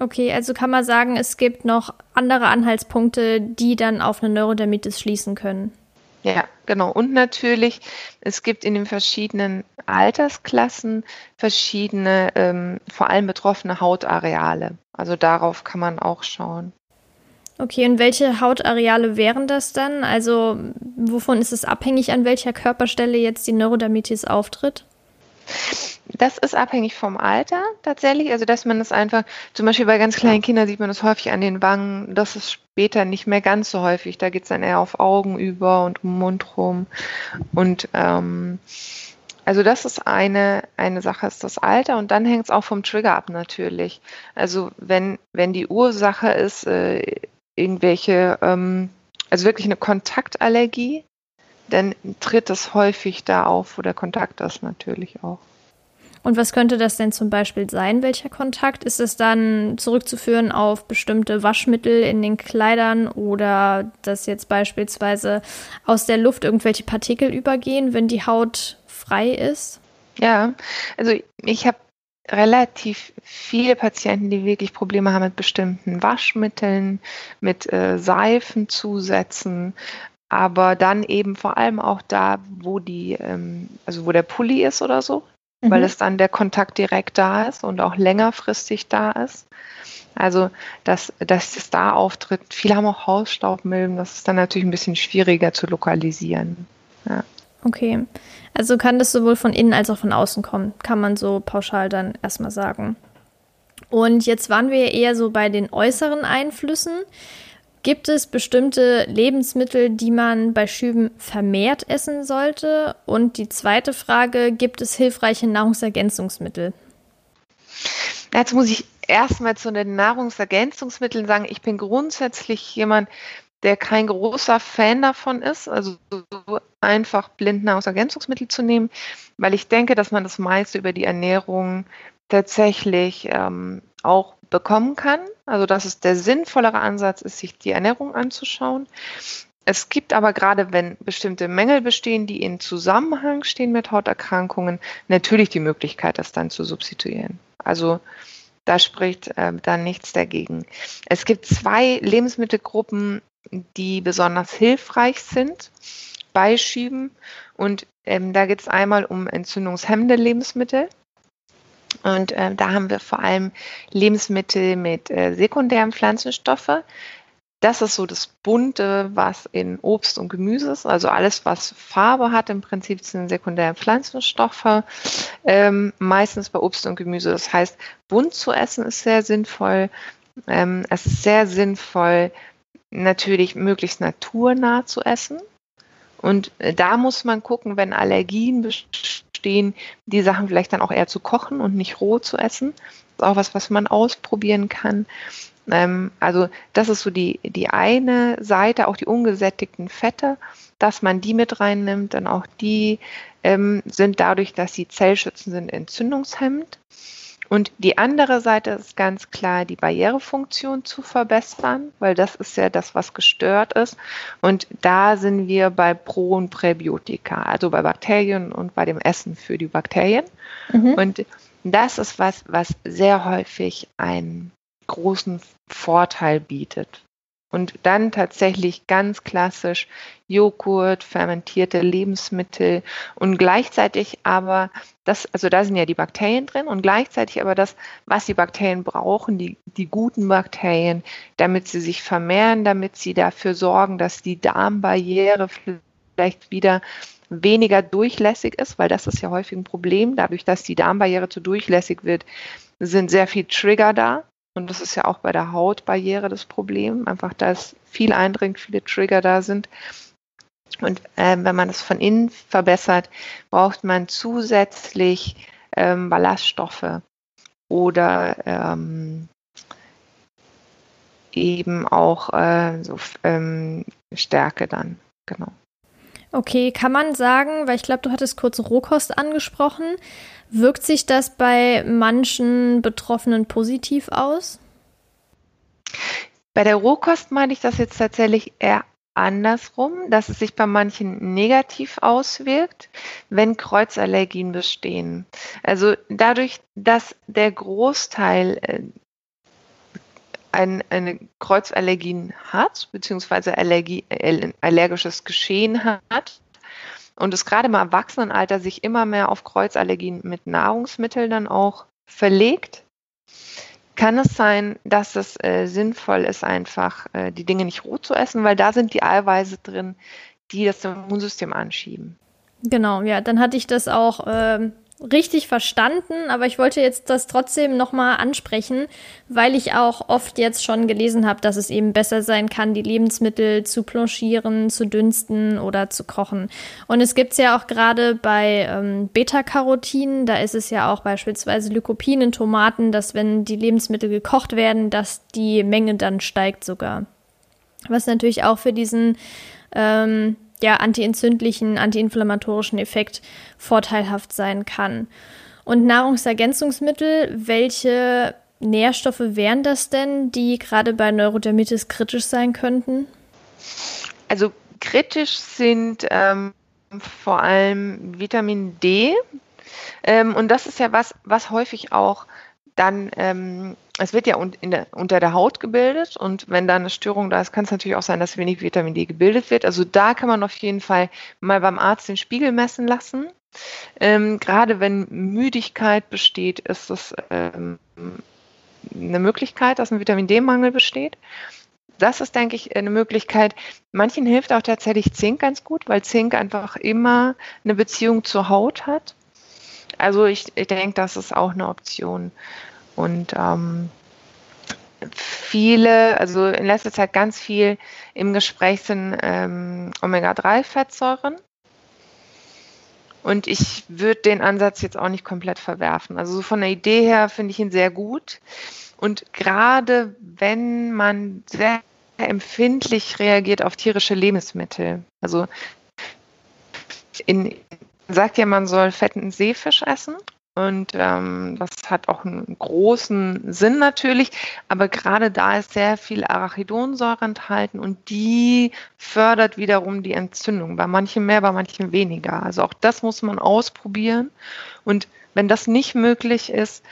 Okay, also kann man sagen, es gibt noch andere Anhaltspunkte, die dann auf eine Neurodermitis schließen können. Ja, genau. Und natürlich, es gibt in den verschiedenen Altersklassen verschiedene, ähm, vor allem betroffene Hautareale. Also darauf kann man auch schauen. Okay, und welche Hautareale wären das dann? Also wovon ist es abhängig, an welcher Körperstelle jetzt die Neurodermitis auftritt? Das ist abhängig vom Alter tatsächlich. Also, dass man das einfach, zum Beispiel bei ganz kleinen Kindern sieht man das häufig an den Wangen. Das ist später nicht mehr ganz so häufig. Da geht es dann eher auf Augen über und um Mund rum. Und ähm, also das ist eine, eine Sache, ist das Alter und dann hängt es auch vom Trigger ab natürlich. Also wenn, wenn die Ursache ist, äh, irgendwelche, ähm, also wirklich eine Kontaktallergie, dann tritt es häufig da auf, wo der Kontakt ist natürlich auch. Und was könnte das denn zum Beispiel sein, welcher Kontakt? Ist es dann zurückzuführen auf bestimmte Waschmittel in den Kleidern oder dass jetzt beispielsweise aus der Luft irgendwelche Partikel übergehen, wenn die Haut frei ist? Ja, also ich habe relativ viele Patienten, die wirklich Probleme haben mit bestimmten Waschmitteln, mit äh, Seifenzusätzen, aber dann eben vor allem auch da, wo die, ähm, also wo der Pulli ist oder so, mhm. weil es dann der Kontakt direkt da ist und auch längerfristig da ist. Also, dass, dass es da auftritt. Viele haben auch Hausstaubmilben, das ist dann natürlich ein bisschen schwieriger zu lokalisieren. Ja. Okay. Also kann das sowohl von innen als auch von außen kommen, kann man so pauschal dann erstmal sagen. Und jetzt waren wir eher so bei den äußeren Einflüssen. Gibt es bestimmte Lebensmittel, die man bei Schüben vermehrt essen sollte? Und die zweite Frage, gibt es hilfreiche Nahrungsergänzungsmittel? Jetzt muss ich erstmal zu den Nahrungsergänzungsmitteln sagen, ich bin grundsätzlich jemand, der kein großer Fan davon ist, also so einfach blind Nahrungsergänzungsmittel zu nehmen, weil ich denke, dass man das meiste über die Ernährung tatsächlich ähm, auch bekommen kann. Also dass es der sinnvollere Ansatz ist, sich die Ernährung anzuschauen. Es gibt aber gerade, wenn bestimmte Mängel bestehen, die in Zusammenhang stehen mit Hauterkrankungen, natürlich die Möglichkeit, das dann zu substituieren. Also da spricht äh, dann nichts dagegen. Es gibt zwei Lebensmittelgruppen, die besonders hilfreich sind bei Schieben. Und ähm, da geht es einmal um entzündungshemmende Lebensmittel. Und äh, da haben wir vor allem Lebensmittel mit äh, sekundären Pflanzenstoffe. Das ist so das Bunte, was in Obst und Gemüse ist. Also alles, was Farbe hat, im Prinzip sind sekundäre Pflanzenstoffe. Ähm, meistens bei Obst und Gemüse. Das heißt, bunt zu essen ist sehr sinnvoll. Ähm, es ist sehr sinnvoll, natürlich möglichst naturnah zu essen. Und äh, da muss man gucken, wenn Allergien bestehen stehen, die Sachen vielleicht dann auch eher zu kochen und nicht roh zu essen. Das ist auch was, was man ausprobieren kann. Ähm, also das ist so die, die eine Seite, auch die ungesättigten Fette, dass man die mit reinnimmt, dann auch die ähm, sind dadurch, dass sie zellschützend sind, entzündungshemmend. Und die andere Seite ist ganz klar, die Barrierefunktion zu verbessern, weil das ist ja das, was gestört ist. Und da sind wir bei Pro- und Präbiotika, also bei Bakterien und bei dem Essen für die Bakterien. Mhm. Und das ist was, was sehr häufig einen großen Vorteil bietet. Und dann tatsächlich ganz klassisch Joghurt, fermentierte Lebensmittel und gleichzeitig aber das, also da sind ja die Bakterien drin und gleichzeitig aber das, was die Bakterien brauchen, die, die guten Bakterien, damit sie sich vermehren, damit sie dafür sorgen, dass die Darmbarriere vielleicht wieder weniger durchlässig ist, weil das ist ja häufig ein Problem. Dadurch, dass die Darmbarriere zu durchlässig wird, sind sehr viel Trigger da. Und das ist ja auch bei der Hautbarriere das Problem. Einfach, dass viel eindringt, viele Trigger da sind. Und äh, wenn man das von innen verbessert, braucht man zusätzlich ähm, Ballaststoffe oder ähm, eben auch äh, so, ähm, Stärke dann. Genau. Okay, kann man sagen, weil ich glaube, du hattest kurz Rohkost angesprochen, wirkt sich das bei manchen Betroffenen positiv aus? Bei der Rohkost meine ich das jetzt tatsächlich eher andersrum, dass es sich bei manchen negativ auswirkt, wenn Kreuzallergien bestehen. Also dadurch, dass der Großteil äh, ein, eine Kreuzallergien hat, beziehungsweise Allergie, allergisches Geschehen hat und es gerade im Erwachsenenalter sich immer mehr auf Kreuzallergien mit Nahrungsmitteln dann auch verlegt, kann es sein, dass es äh, sinnvoll ist, einfach äh, die Dinge nicht roh zu essen, weil da sind die Eiweiße drin, die das Immunsystem anschieben. Genau, ja, dann hatte ich das auch ähm, richtig verstanden, aber ich wollte jetzt das trotzdem nochmal ansprechen, weil ich auch oft jetzt schon gelesen habe, dass es eben besser sein kann, die Lebensmittel zu blanchieren, zu dünsten oder zu kochen. Und es gibt es ja auch gerade bei ähm, Beta-Carotin, da ist es ja auch beispielsweise Lycopin in Tomaten, dass wenn die Lebensmittel gekocht werden, dass die Menge dann steigt sogar. Was natürlich auch für diesen ähm, ja, antientzündlichen, antiinflammatorischen Effekt vorteilhaft sein kann. Und Nahrungsergänzungsmittel, welche Nährstoffe wären das denn, die gerade bei Neurodermitis kritisch sein könnten? Also kritisch sind ähm, vor allem Vitamin D. Ähm, und das ist ja was, was häufig auch dann, ähm, es wird ja un der, unter der Haut gebildet und wenn da eine Störung da ist, kann es natürlich auch sein, dass wenig Vitamin D gebildet wird. Also da kann man auf jeden Fall mal beim Arzt den Spiegel messen lassen. Ähm, gerade wenn Müdigkeit besteht, ist es ähm, eine Möglichkeit, dass ein Vitamin D-Mangel besteht. Das ist, denke ich, eine Möglichkeit. Manchen hilft auch tatsächlich Zink ganz gut, weil Zink einfach immer eine Beziehung zur Haut hat. Also ich, ich denke, das ist auch eine Option. Und ähm, viele, also in letzter Zeit ganz viel im Gespräch sind ähm, Omega-3-Fettsäuren. Und ich würde den Ansatz jetzt auch nicht komplett verwerfen. Also so von der Idee her finde ich ihn sehr gut. Und gerade wenn man sehr empfindlich reagiert auf tierische Lebensmittel, also in, sagt ja, man soll fetten Seefisch essen. Und ähm, das hat auch einen großen Sinn natürlich, aber gerade da ist sehr viel Arachidonsäure enthalten und die fördert wiederum die Entzündung. Bei manchen mehr, bei manchen weniger. Also auch das muss man ausprobieren. Und wenn das nicht möglich ist,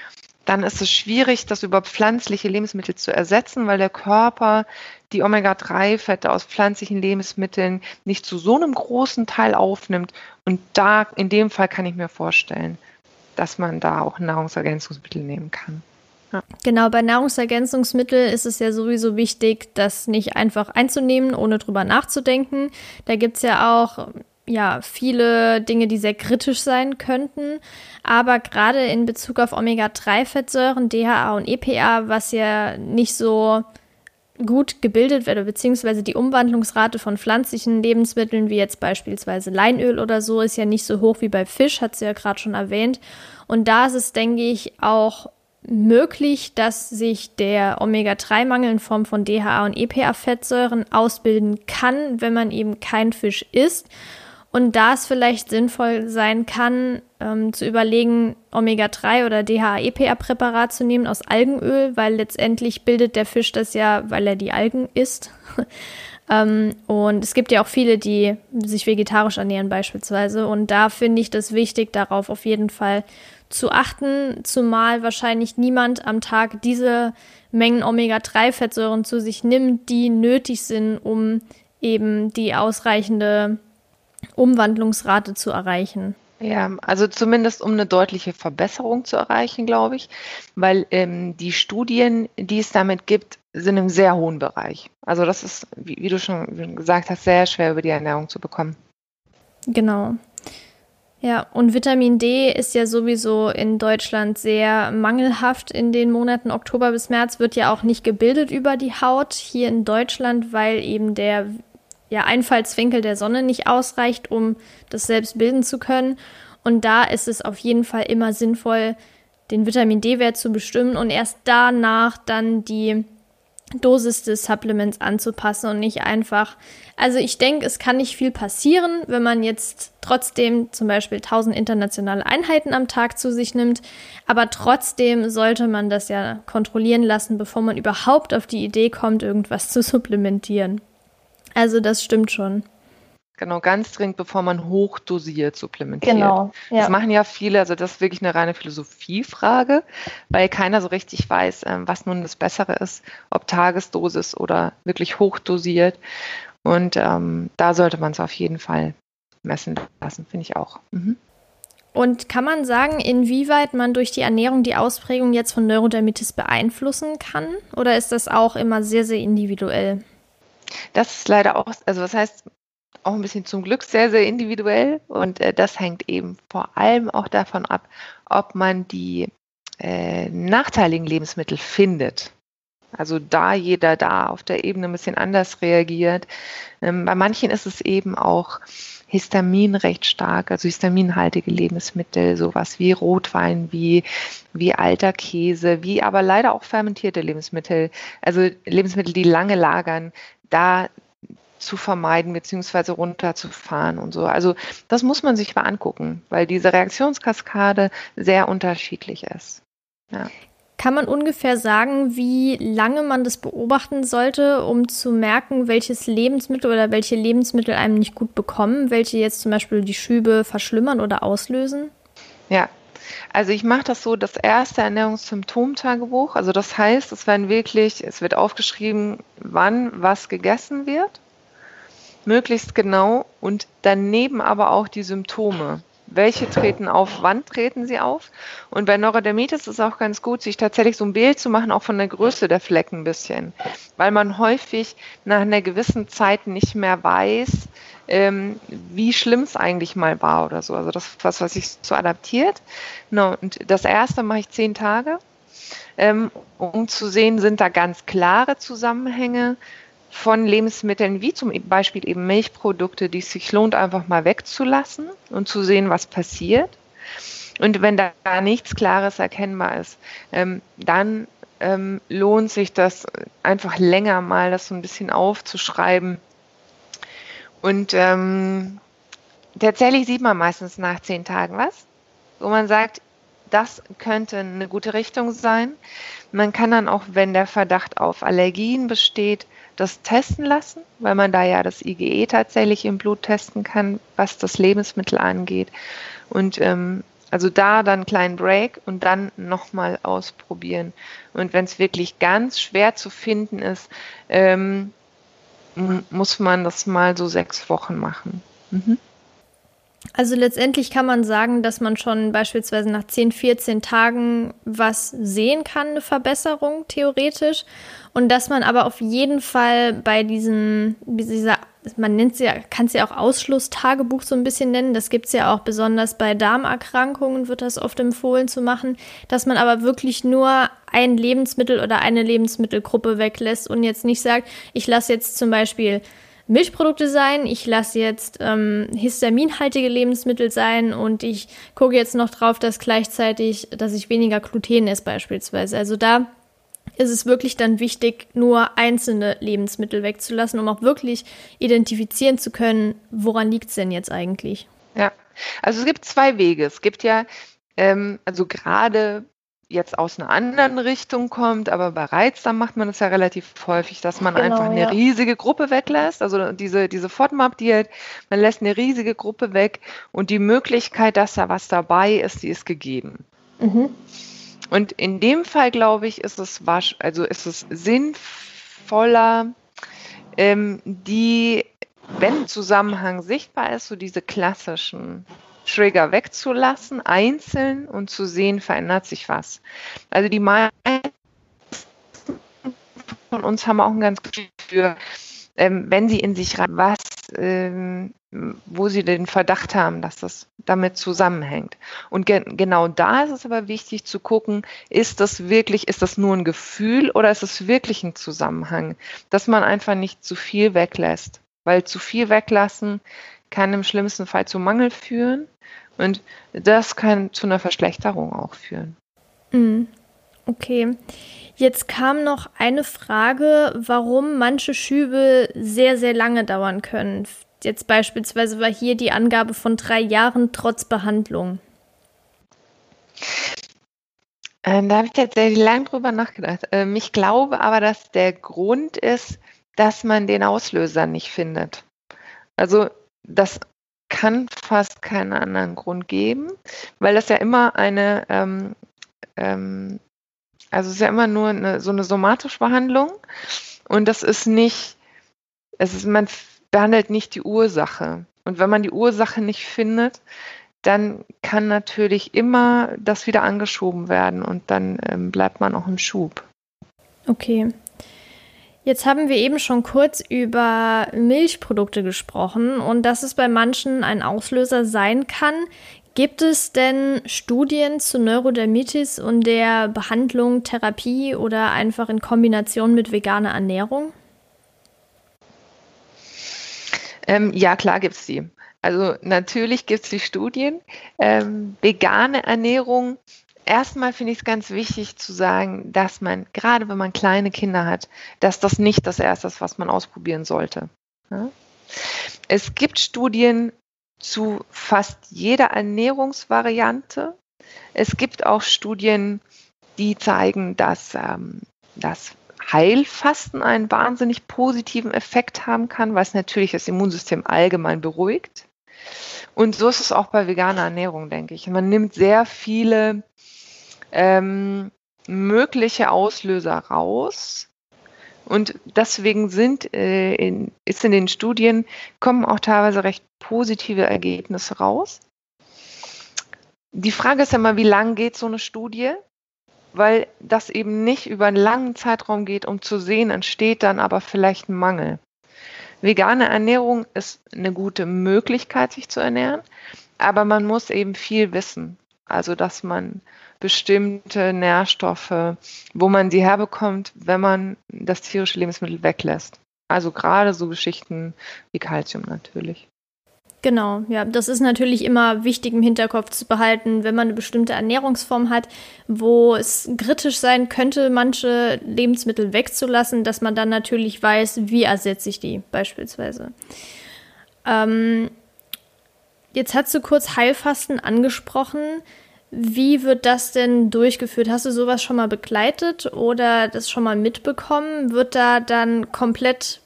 dann ist es schwierig, das über pflanzliche Lebensmittel zu ersetzen, weil der Körper die Omega-3-Fette aus pflanzlichen Lebensmitteln nicht zu so einem großen Teil aufnimmt. Und da, in dem Fall kann ich mir vorstellen, dass man da auch Nahrungsergänzungsmittel nehmen kann. Ja. Genau, bei Nahrungsergänzungsmitteln ist es ja sowieso wichtig, das nicht einfach einzunehmen, ohne drüber nachzudenken. Da gibt es ja auch ja, viele Dinge, die sehr kritisch sein könnten. Aber gerade in Bezug auf Omega-3-Fettsäuren, DHA und EPA, was ja nicht so gut gebildet wird, beziehungsweise die Umwandlungsrate von pflanzlichen Lebensmitteln, wie jetzt beispielsweise Leinöl oder so, ist ja nicht so hoch wie bei Fisch, hat sie ja gerade schon erwähnt. Und da ist es, denke ich, auch möglich, dass sich der Omega-3-Mangel in Form von DHA und EPA-Fettsäuren ausbilden kann, wenn man eben kein Fisch isst. Und da es vielleicht sinnvoll sein kann, ähm, zu überlegen, Omega-3 oder DHA-EPA-Präparat zu nehmen aus Algenöl, weil letztendlich bildet der Fisch das ja, weil er die Algen isst. <laughs> ähm, und es gibt ja auch viele, die sich vegetarisch ernähren beispielsweise. Und da finde ich das wichtig, darauf auf jeden Fall zu achten, zumal wahrscheinlich niemand am Tag diese Mengen Omega-3-Fettsäuren zu sich nimmt, die nötig sind, um eben die ausreichende Umwandlungsrate zu erreichen. Ja, also zumindest um eine deutliche Verbesserung zu erreichen, glaube ich, weil ähm, die Studien, die es damit gibt, sind im sehr hohen Bereich. Also das ist, wie, wie du schon gesagt hast, sehr schwer über die Ernährung zu bekommen. Genau. Ja, und Vitamin D ist ja sowieso in Deutschland sehr mangelhaft in den Monaten Oktober bis März, wird ja auch nicht gebildet über die Haut hier in Deutschland, weil eben der ja, Einfallswinkel der Sonne nicht ausreicht, um das selbst bilden zu können. Und da ist es auf jeden Fall immer sinnvoll, den Vitamin D-Wert zu bestimmen und erst danach dann die Dosis des Supplements anzupassen und nicht einfach. Also ich denke, es kann nicht viel passieren, wenn man jetzt trotzdem zum Beispiel 1000 internationale Einheiten am Tag zu sich nimmt. Aber trotzdem sollte man das ja kontrollieren lassen, bevor man überhaupt auf die Idee kommt, irgendwas zu supplementieren. Also das stimmt schon. Genau, ganz dringend, bevor man hochdosiert supplementiert. Genau. Ja. Das machen ja viele, also das ist wirklich eine reine Philosophiefrage, weil keiner so richtig weiß, ähm, was nun das Bessere ist, ob Tagesdosis oder wirklich hochdosiert. Und ähm, da sollte man es auf jeden Fall messen lassen, finde ich auch. Mhm. Und kann man sagen, inwieweit man durch die Ernährung die Ausprägung jetzt von Neurodermitis beeinflussen kann? Oder ist das auch immer sehr, sehr individuell? Das ist leider auch, also das heißt, auch ein bisschen zum Glück sehr, sehr individuell und äh, das hängt eben vor allem auch davon ab, ob man die äh, nachteiligen Lebensmittel findet. Also da jeder da auf der Ebene ein bisschen anders reagiert. Ähm, bei manchen ist es eben auch Histamin recht stark, also histaminhaltige Lebensmittel, sowas wie Rotwein, wie, wie alter Käse, wie aber leider auch fermentierte Lebensmittel, also Lebensmittel, die lange lagern, da zu vermeiden bzw. runterzufahren und so. Also das muss man sich mal angucken, weil diese Reaktionskaskade sehr unterschiedlich ist. Ja. Kann man ungefähr sagen, wie lange man das beobachten sollte, um zu merken, welches Lebensmittel oder welche Lebensmittel einem nicht gut bekommen, welche jetzt zum Beispiel die Schübe verschlimmern oder auslösen? Ja, also ich mache das so, das erste Ernährungssymptomtagebuch, also das heißt, es werden wirklich, es wird aufgeschrieben, wann was gegessen wird möglichst genau und daneben aber auch die Symptome. Welche treten auf, wann treten sie auf? Und bei Neurodermitis ist es auch ganz gut, sich tatsächlich so ein Bild zu machen, auch von der Größe der Flecken ein bisschen. Weil man häufig nach einer gewissen Zeit nicht mehr weiß, ähm, wie schlimm es eigentlich mal war oder so. Also das ist was, was sich so adaptiert. No, und das erste mache ich zehn Tage, ähm, um zu sehen, sind da ganz klare Zusammenhänge von Lebensmitteln wie zum Beispiel eben Milchprodukte, die es sich lohnt, einfach mal wegzulassen und zu sehen, was passiert. Und wenn da nichts Klares erkennbar ist, ähm, dann ähm, lohnt sich das einfach länger mal, das so ein bisschen aufzuschreiben. Und ähm, tatsächlich sieht man meistens nach zehn Tagen was, wo man sagt, das könnte eine gute Richtung sein. Man kann dann auch, wenn der Verdacht auf Allergien besteht, das testen lassen, weil man da ja das IgE tatsächlich im Blut testen kann, was das Lebensmittel angeht. Und ähm, also da dann einen kleinen Break und dann nochmal ausprobieren. Und wenn es wirklich ganz schwer zu finden ist, ähm, muss man das mal so sechs Wochen machen. Mhm. Also letztendlich kann man sagen, dass man schon beispielsweise nach 10, 14 Tagen was sehen kann, eine Verbesserung theoretisch. Und dass man aber auf jeden Fall bei diesen, wie dieser, man nennt sie ja, kann es ja auch Ausschlusstagebuch so ein bisschen nennen. Das gibt es ja auch besonders bei Darmerkrankungen, wird das oft empfohlen zu machen, dass man aber wirklich nur ein Lebensmittel oder eine Lebensmittelgruppe weglässt und jetzt nicht sagt, ich lasse jetzt zum Beispiel Milchprodukte sein, ich lasse jetzt ähm, histaminhaltige Lebensmittel sein und ich gucke jetzt noch drauf, dass gleichzeitig, dass ich weniger Gluten esse beispielsweise. Also da ist es wirklich dann wichtig, nur einzelne Lebensmittel wegzulassen, um auch wirklich identifizieren zu können, woran liegt es denn jetzt eigentlich? Ja, also es gibt zwei Wege. Es gibt ja, ähm, also gerade jetzt aus einer anderen Richtung kommt, aber bei Reizdarm macht man das ja relativ häufig, dass man genau, einfach eine ja. riesige Gruppe weglässt. Also diese, diese FODMAP-Diät, man lässt eine riesige Gruppe weg und die Möglichkeit, dass da was dabei ist, die ist gegeben. Mhm. Und in dem Fall, glaube ich, ist es wasch, also ist es sinnvoller, ähm, die, wenn Zusammenhang sichtbar ist, so diese klassischen Trigger wegzulassen, einzeln und zu sehen, verändert sich was. Also die meisten von uns haben auch ein ganz Gefühl ähm, wenn sie in sich rein, was, ähm, wo sie den Verdacht haben, dass das damit zusammenhängt. Und ge genau da ist es aber wichtig zu gucken, ist das wirklich, ist das nur ein Gefühl oder ist es wirklich ein Zusammenhang, dass man einfach nicht zu viel weglässt. Weil zu viel weglassen kann im schlimmsten Fall zu Mangel führen und das kann zu einer Verschlechterung auch führen. Mhm. Okay. Jetzt kam noch eine Frage, warum manche Schübe sehr, sehr lange dauern können. Jetzt beispielsweise war hier die Angabe von drei Jahren trotz Behandlung. Ähm, da habe ich tatsächlich lange drüber nachgedacht. Ähm, ich glaube aber, dass der Grund ist, dass man den Auslöser nicht findet. Also das kann fast keinen anderen Grund geben, weil das ja immer eine, ähm, ähm, also es ist ja immer nur eine, so eine somatische Behandlung und das ist nicht, es ist, man behandelt nicht die Ursache. Und wenn man die Ursache nicht findet, dann kann natürlich immer das wieder angeschoben werden und dann ähm, bleibt man auch im Schub. Okay. Jetzt haben wir eben schon kurz über Milchprodukte gesprochen und dass es bei manchen ein Auslöser sein kann. Gibt es denn Studien zu Neurodermitis und der Behandlung, Therapie oder einfach in Kombination mit veganer Ernährung? Ähm, ja, klar gibt es die. Also natürlich gibt es die Studien. Ähm, vegane Ernährung erstmal finde ich es ganz wichtig zu sagen, dass man, gerade wenn man kleine Kinder hat, dass das nicht das Erste ist, was man ausprobieren sollte. Ja? Es gibt Studien zu fast jeder Ernährungsvariante. Es gibt auch Studien, die zeigen, dass ähm, das Heilfasten einen wahnsinnig positiven Effekt haben kann, was natürlich das Immunsystem allgemein beruhigt. Und so ist es auch bei veganer Ernährung, denke ich. Man nimmt sehr viele ähm, mögliche Auslöser raus. Und deswegen sind, äh, in, ist in den Studien, kommen auch teilweise recht positive Ergebnisse raus. Die Frage ist ja mal, wie lang geht so eine Studie? Weil das eben nicht über einen langen Zeitraum geht, um zu sehen, entsteht dann aber vielleicht ein Mangel. Vegane Ernährung ist eine gute Möglichkeit, sich zu ernähren, aber man muss eben viel wissen. Also, dass man bestimmte Nährstoffe, wo man sie herbekommt, wenn man das tierische Lebensmittel weglässt. Also gerade so Geschichten wie Kalzium natürlich. Genau, ja, das ist natürlich immer wichtig im Hinterkopf zu behalten, wenn man eine bestimmte Ernährungsform hat, wo es kritisch sein könnte, manche Lebensmittel wegzulassen, dass man dann natürlich weiß, wie ersetze ich die beispielsweise. Ähm, jetzt hast du kurz Heilfasten angesprochen. Wie wird das denn durchgeführt? Hast du sowas schon mal begleitet oder das schon mal mitbekommen? Wird da dann komplett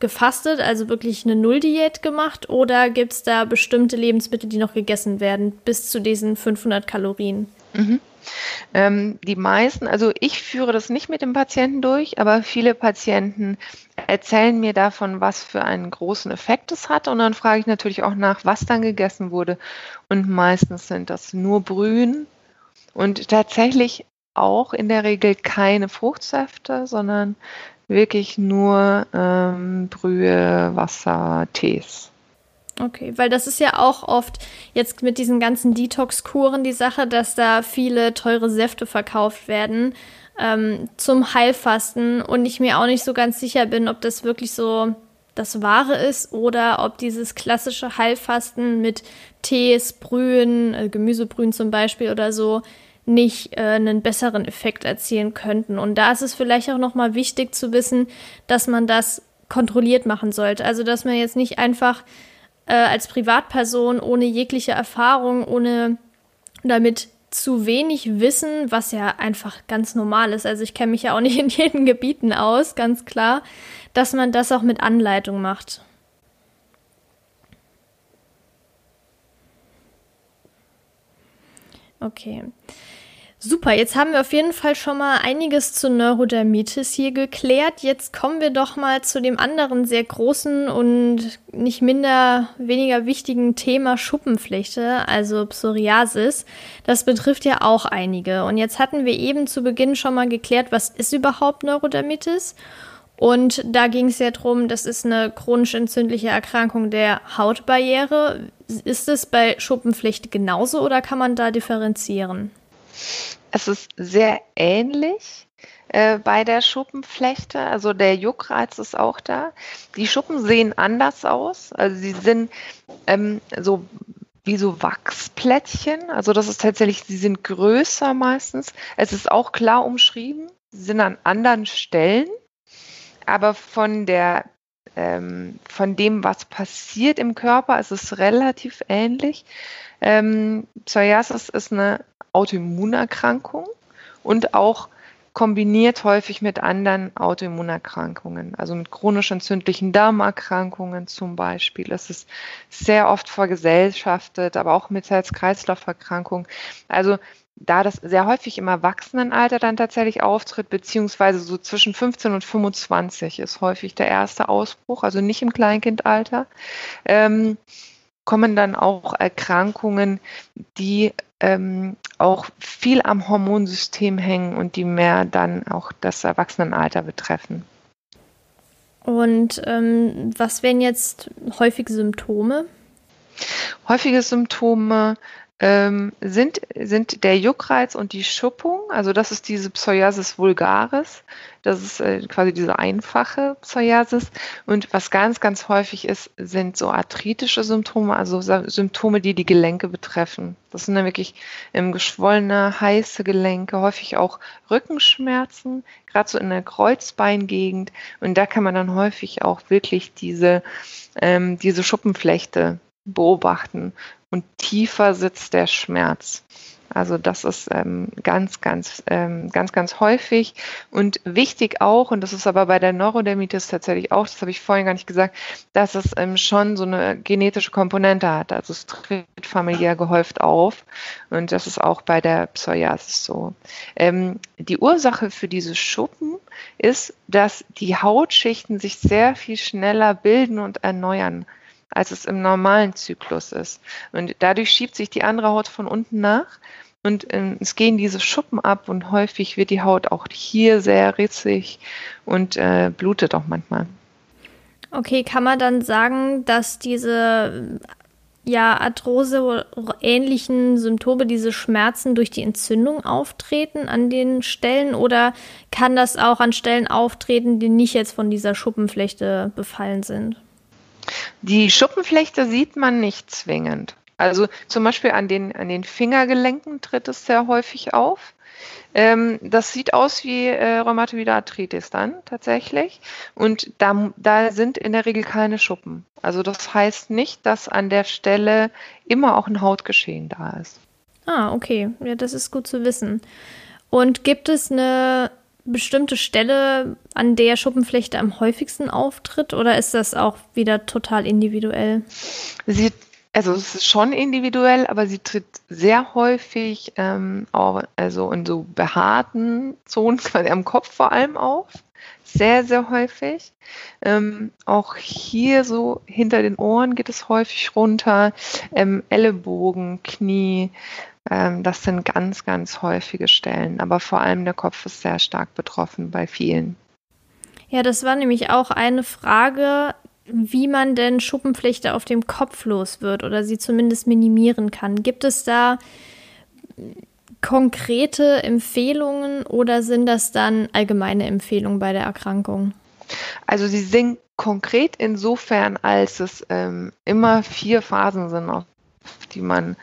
gefastet, also wirklich eine Nulldiät gemacht oder gibt es da bestimmte Lebensmittel, die noch gegessen werden, bis zu diesen 500 Kalorien? Mhm. Ähm, die meisten, also ich führe das nicht mit dem Patienten durch, aber viele Patienten erzählen mir davon, was für einen großen Effekt es hat. Und dann frage ich natürlich auch nach, was dann gegessen wurde. Und meistens sind das nur Brühen und tatsächlich auch in der Regel keine Fruchtsäfte, sondern wirklich nur ähm, Brühe, Wasser, Tees. Okay, weil das ist ja auch oft jetzt mit diesen ganzen Detox-Kuren die Sache, dass da viele teure Säfte verkauft werden ähm, zum Heilfasten und ich mir auch nicht so ganz sicher bin, ob das wirklich so das Wahre ist oder ob dieses klassische Heilfasten mit Tees, Brühen, äh, Gemüsebrühen zum Beispiel oder so nicht äh, einen besseren Effekt erzielen könnten. Und da ist es vielleicht auch nochmal wichtig zu wissen, dass man das kontrolliert machen sollte. Also dass man jetzt nicht einfach äh, als Privatperson ohne jegliche Erfahrung, ohne damit zu wenig Wissen, was ja einfach ganz normal ist. Also ich kenne mich ja auch <laughs> nicht in jeden Gebieten aus, ganz klar, dass man das auch mit Anleitung macht. Okay. Super, jetzt haben wir auf jeden Fall schon mal einiges zur Neurodermitis hier geklärt. Jetzt kommen wir doch mal zu dem anderen sehr großen und nicht minder weniger wichtigen Thema Schuppenflechte, also Psoriasis. Das betrifft ja auch einige. Und jetzt hatten wir eben zu Beginn schon mal geklärt, was ist überhaupt Neurodermitis? Und da ging es ja darum, das ist eine chronisch entzündliche Erkrankung der Hautbarriere. Ist es bei Schuppenflechte genauso oder kann man da differenzieren? Es ist sehr ähnlich äh, bei der Schuppenflechte. Also der Juckreiz ist auch da. Die Schuppen sehen anders aus. Also sie sind ähm, so wie so Wachsplättchen. Also das ist tatsächlich, sie sind größer meistens. Es ist auch klar umschrieben. Sie sind an anderen Stellen. Aber von der ähm, von dem, was passiert im Körper, ist es relativ ähnlich. Ähm, Psoriasis ist eine Autoimmunerkrankung und auch kombiniert häufig mit anderen Autoimmunerkrankungen, also mit chronisch entzündlichen Darmerkrankungen zum Beispiel. Es ist sehr oft vergesellschaftet, aber auch mit Herz-Kreislauf-Erkrankungen. Also da das sehr häufig im Erwachsenenalter dann tatsächlich auftritt, beziehungsweise so zwischen 15 und 25 ist häufig der erste Ausbruch, also nicht im Kleinkindalter, ähm, kommen dann auch Erkrankungen, die ähm, auch viel am Hormonsystem hängen und die mehr dann auch das Erwachsenenalter betreffen. Und ähm, was wären jetzt häufige Symptome? Häufige Symptome ähm, sind, sind der Juckreiz und die Schuppung. Also das ist diese Psoriasis vulgaris. Das ist äh, quasi diese einfache Psoriasis. Und was ganz, ganz häufig ist, sind so arthritische Symptome, also Symptome, die die Gelenke betreffen. Das sind dann wirklich ähm, geschwollene, heiße Gelenke, häufig auch Rückenschmerzen, gerade so in der Kreuzbeingegend. Und da kann man dann häufig auch wirklich diese, ähm, diese Schuppenflechte beobachten und tiefer sitzt der Schmerz. Also das ist ähm, ganz, ganz, ähm, ganz, ganz häufig und wichtig auch, und das ist aber bei der Neurodermitis tatsächlich auch, das habe ich vorhin gar nicht gesagt, dass es ähm, schon so eine genetische Komponente hat. Also es tritt familiär gehäuft auf und das ist auch bei der Psoriasis so. Ähm, die Ursache für diese Schuppen ist, dass die Hautschichten sich sehr viel schneller bilden und erneuern als es im normalen Zyklus ist. Und dadurch schiebt sich die andere Haut von unten nach und ähm, es gehen diese Schuppen ab und häufig wird die Haut auch hier sehr ritzig und äh, blutet auch manchmal. Okay, kann man dann sagen, dass diese ja, Arthrose ähnlichen Symptome, diese Schmerzen durch die Entzündung auftreten an den Stellen oder kann das auch an Stellen auftreten, die nicht jetzt von dieser Schuppenflechte befallen sind? Die Schuppenflechte sieht man nicht zwingend. Also zum Beispiel an den, an den Fingergelenken tritt es sehr häufig auf. Ähm, das sieht aus wie äh, Rheumatoide Arthritis dann tatsächlich. Und da, da sind in der Regel keine Schuppen. Also das heißt nicht, dass an der Stelle immer auch ein Hautgeschehen da ist. Ah, okay. Ja, das ist gut zu wissen. Und gibt es eine bestimmte Stelle, an der Schuppenflechte am häufigsten auftritt oder ist das auch wieder total individuell? Sie, also es ist schon individuell, aber sie tritt sehr häufig ähm, auch, also in so behaarten Zonen, <laughs> quasi am Kopf vor allem auf. Sehr, sehr häufig. Ähm, auch hier so hinter den Ohren geht es häufig runter. Ähm, Ellenbogen, Knie, das sind ganz, ganz häufige Stellen, aber vor allem der Kopf ist sehr stark betroffen bei vielen. Ja, das war nämlich auch eine Frage, wie man denn Schuppenflechte auf dem Kopf los wird oder sie zumindest minimieren kann. Gibt es da konkrete Empfehlungen oder sind das dann allgemeine Empfehlungen bei der Erkrankung? Also sie sind konkret insofern, als es ähm, immer vier Phasen sind, auf die man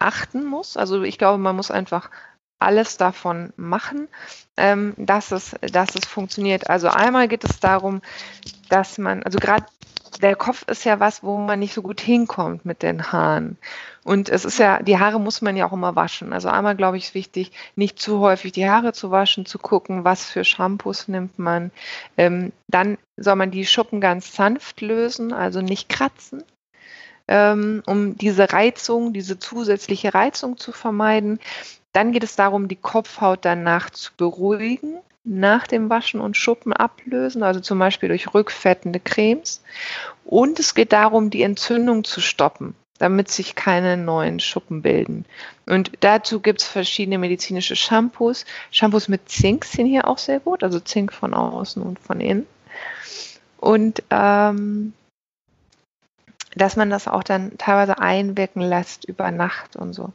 achten muss. Also ich glaube, man muss einfach alles davon machen, ähm, dass, es, dass es funktioniert. Also einmal geht es darum, dass man, also gerade der Kopf ist ja was, wo man nicht so gut hinkommt mit den Haaren. Und es ist ja, die Haare muss man ja auch immer waschen. Also einmal glaube ich, ist wichtig, nicht zu häufig die Haare zu waschen, zu gucken, was für Shampoos nimmt man. Ähm, dann soll man die Schuppen ganz sanft lösen, also nicht kratzen, ähm, um diese Reizung, diese zusätzliche Reizung zu vermeiden. Dann geht es darum, die Kopfhaut danach zu beruhigen nach dem Waschen und Schuppen ablösen, also zum Beispiel durch rückfettende Cremes. Und es geht darum, die Entzündung zu stoppen, damit sich keine neuen Schuppen bilden. Und dazu gibt es verschiedene medizinische Shampoos. Shampoos mit Zink sind hier auch sehr gut, also Zink von außen und von innen. Und ähm, dass man das auch dann teilweise einwirken lässt über Nacht und so.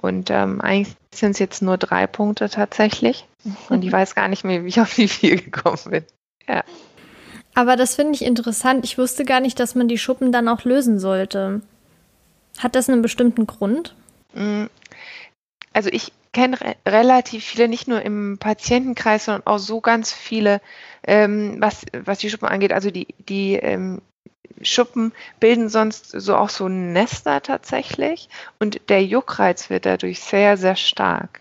Und ähm, eigentlich sind es jetzt nur drei Punkte tatsächlich. <laughs> Und ich weiß gar nicht mehr, wie ich auf die vier gekommen bin. Ja. Aber das finde ich interessant. Ich wusste gar nicht, dass man die Schuppen dann auch lösen sollte. Hat das einen bestimmten Grund? Mm, also ich kenne re relativ viele, nicht nur im Patientenkreis, sondern auch so ganz viele, ähm, was, was die Schuppen angeht. Also die, die ähm, Schuppen bilden sonst so auch so Nester tatsächlich und der Juckreiz wird dadurch sehr, sehr stark.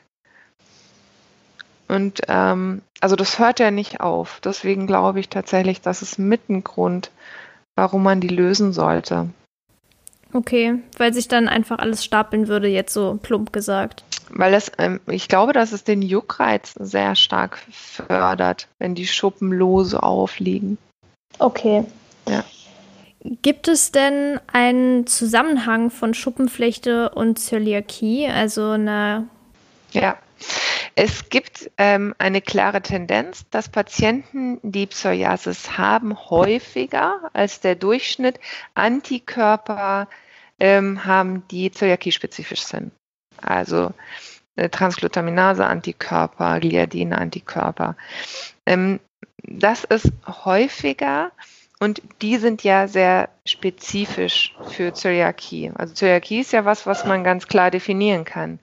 Und ähm, also das hört ja nicht auf. Deswegen glaube ich tatsächlich, das ist mit ein Grund, warum man die lösen sollte. Okay, weil sich dann einfach alles stapeln würde, jetzt so plump gesagt. Weil es, ähm, ich glaube, dass es den Juckreiz sehr stark fördert, wenn die Schuppen lose aufliegen. Okay. Ja. Gibt es denn einen Zusammenhang von Schuppenflechte und Zöliakie, also eine ja, es gibt ähm, eine klare Tendenz, dass Patienten, die Psoriasis haben, häufiger als der Durchschnitt Antikörper ähm, haben, die Zöliakie-spezifisch sind. Also äh, Transglutaminase-Antikörper, Gliadin-Antikörper. Ähm, das ist häufiger und die sind ja sehr spezifisch für Zöliakie. Also Zöliakie ist ja was, was man ganz klar definieren kann.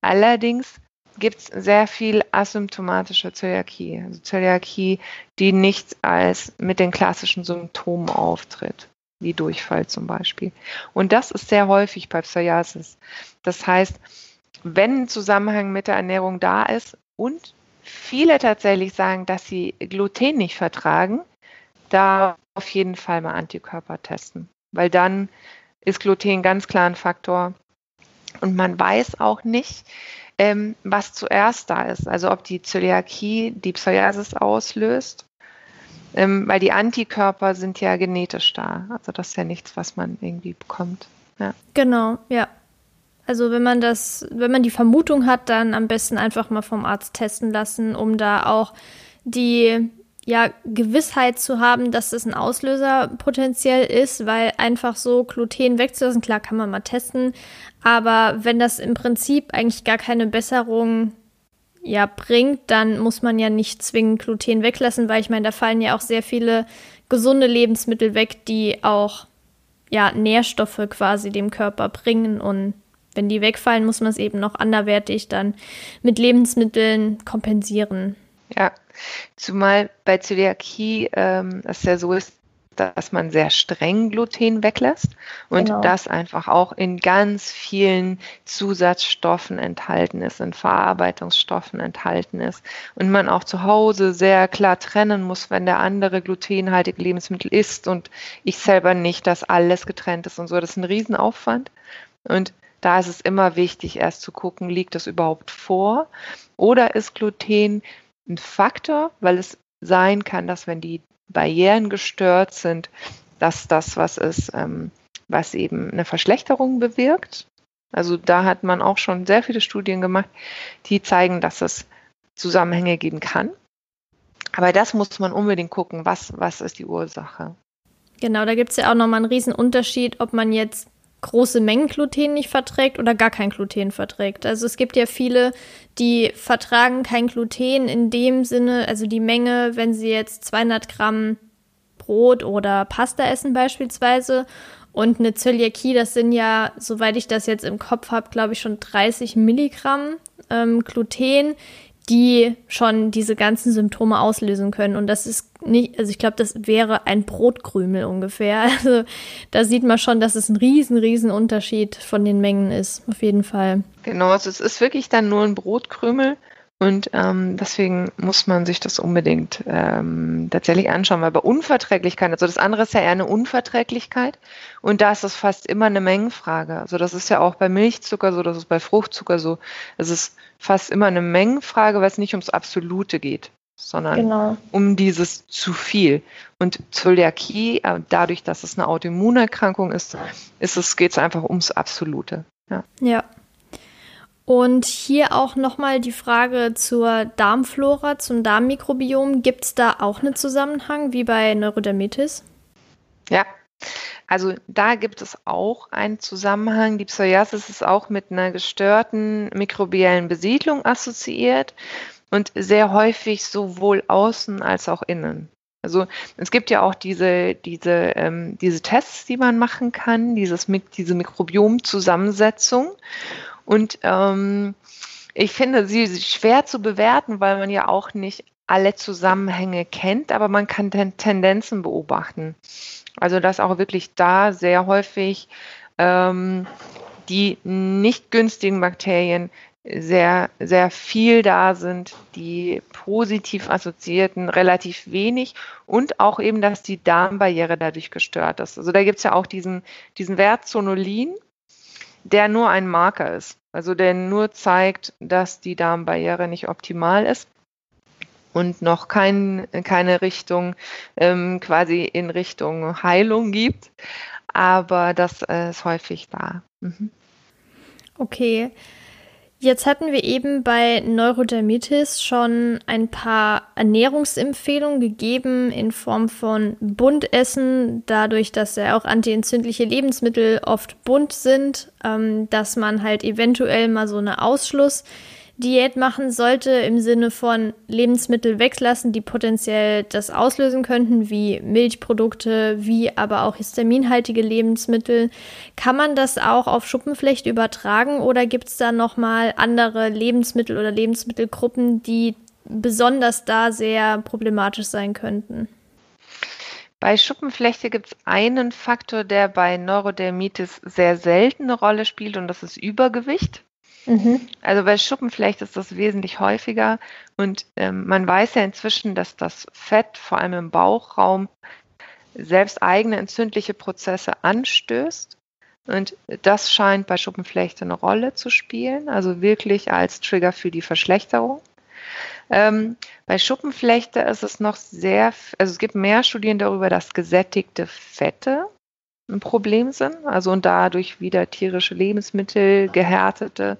Allerdings gibt es sehr viel asymptomatische Zöliakie. Also Zöliakie, die nicht als mit den klassischen Symptomen auftritt, wie Durchfall zum Beispiel. Und das ist sehr häufig bei Psoriasis. Das heißt, wenn ein Zusammenhang mit der Ernährung da ist und viele tatsächlich sagen, dass sie Gluten nicht vertragen, da auf jeden Fall mal Antikörper testen, weil dann ist Gluten ganz klar ein Faktor. Und man weiß auch nicht, ähm, was zuerst da ist. Also ob die Zöliakie die Psoriasis auslöst, ähm, weil die Antikörper sind ja genetisch da. Also das ist ja nichts, was man irgendwie bekommt. Ja. Genau, ja. Also wenn man das, wenn man die Vermutung hat, dann am besten einfach mal vom Arzt testen lassen, um da auch die ja, Gewissheit zu haben, dass das ein Auslöser potenziell ist, weil einfach so Gluten wegzulassen, klar kann man mal testen, aber wenn das im Prinzip eigentlich gar keine Besserung ja bringt, dann muss man ja nicht zwingend Gluten weglassen, weil ich meine, da fallen ja auch sehr viele gesunde Lebensmittel weg, die auch ja Nährstoffe quasi dem Körper bringen und wenn die wegfallen, muss man es eben noch anderwertig dann mit Lebensmitteln kompensieren. Ja, zumal bei Zöliakie ähm, es ja so ist, dass man sehr streng Gluten weglässt und genau. das einfach auch in ganz vielen Zusatzstoffen enthalten ist, in Verarbeitungsstoffen enthalten ist und man auch zu Hause sehr klar trennen muss, wenn der andere glutenhaltige Lebensmittel isst und ich selber nicht, dass alles getrennt ist und so. Das ist ein Riesenaufwand und da ist es immer wichtig, erst zu gucken, liegt das überhaupt vor oder ist Gluten ein Faktor, weil es sein kann, dass wenn die Barrieren gestört sind, dass das was ist, ähm, was eben eine Verschlechterung bewirkt. Also da hat man auch schon sehr viele Studien gemacht, die zeigen, dass es Zusammenhänge geben kann. Aber das muss man unbedingt gucken, was, was ist die Ursache. Genau, da gibt es ja auch nochmal einen riesen Unterschied, ob man jetzt große Mengen Gluten nicht verträgt oder gar kein Gluten verträgt. Also es gibt ja viele, die vertragen kein Gluten in dem Sinne, also die Menge, wenn sie jetzt 200 Gramm Brot oder Pasta essen beispielsweise Und eine Zöliakie, das sind ja, soweit ich das jetzt im Kopf habe, glaube ich schon 30 Milligramm ähm, Gluten, die schon diese ganzen Symptome auslösen können. Und das ist nicht, also ich glaube, das wäre ein Brotkrümel ungefähr. <laughs> Also da sieht man schon, dass es ein riesen, riesen Unterschied von den Mengen ist, auf jeden Fall. Genau, also es ist wirklich dann nur ein Brotkrümel. Und ähm, deswegen muss man sich das unbedingt ähm, tatsächlich anschauen, weil bei Unverträglichkeit, also das andere ist ja eher eine Unverträglichkeit und da ist das fast immer eine Mengenfrage. Also das ist ja auch bei Milchzucker so, das ist bei Fruchtzucker so. Es ist fast immer eine Mengenfrage, weil es nicht ums Absolute geht, sondern genau. um dieses zu viel. Und Zöliakie, äh, dadurch, dass es eine Autoimmunerkrankung ist, ist es, geht es einfach ums Absolute. Ja. ja. Und hier auch nochmal die Frage zur Darmflora, zum Darmmikrobiom. Gibt es da auch einen Zusammenhang wie bei Neurodermitis? Ja, also da gibt es auch einen Zusammenhang. Die Psoriasis ist auch mit einer gestörten mikrobiellen Besiedlung assoziiert und sehr häufig sowohl außen als auch innen. Also es gibt ja auch diese, diese, ähm, diese Tests, die man machen kann, dieses, diese Mikrobiomzusammensetzung. Und ähm, ich finde sie schwer zu bewerten, weil man ja auch nicht alle Zusammenhänge kennt, aber man kann Ten Tendenzen beobachten. Also dass auch wirklich da sehr häufig ähm, die nicht günstigen Bakterien sehr, sehr viel da sind, die positiv assoziierten relativ wenig und auch eben, dass die Darmbarriere dadurch gestört ist. Also da gibt es ja auch diesen, diesen Wert Zonulin, der nur ein Marker ist. Also der nur zeigt, dass die Darmbarriere nicht optimal ist und noch kein, keine Richtung ähm, quasi in Richtung Heilung gibt. Aber das äh, ist häufig da. Mhm. Okay. Jetzt hatten wir eben bei Neurodermitis schon ein paar Ernährungsempfehlungen gegeben in Form von Buntessen, dadurch, dass ja auch antientzündliche Lebensmittel oft bunt sind, ähm, dass man halt eventuell mal so eine Ausschluss Diät machen sollte im Sinne von Lebensmittel weglassen, die potenziell das auslösen könnten, wie Milchprodukte, wie aber auch histaminhaltige Lebensmittel. Kann man das auch auf Schuppenflecht übertragen oder gibt es da nochmal andere Lebensmittel oder Lebensmittelgruppen, die besonders da sehr problematisch sein könnten? Bei Schuppenflechte gibt es einen Faktor, der bei Neurodermitis sehr selten eine Rolle spielt und das ist Übergewicht. Mhm. Also bei Schuppenflecht ist das wesentlich häufiger und ähm, man weiß ja inzwischen, dass das Fett vor allem im Bauchraum selbst eigene entzündliche Prozesse anstößt. Und das scheint bei Schuppenflechte eine Rolle zu spielen, also wirklich als Trigger für die Verschlechterung. Ähm, bei Schuppenflechte ist es noch sehr, also es gibt mehr Studien darüber, dass gesättigte Fette ein Problem sind. Also und dadurch wieder tierische Lebensmittel, gehärtete,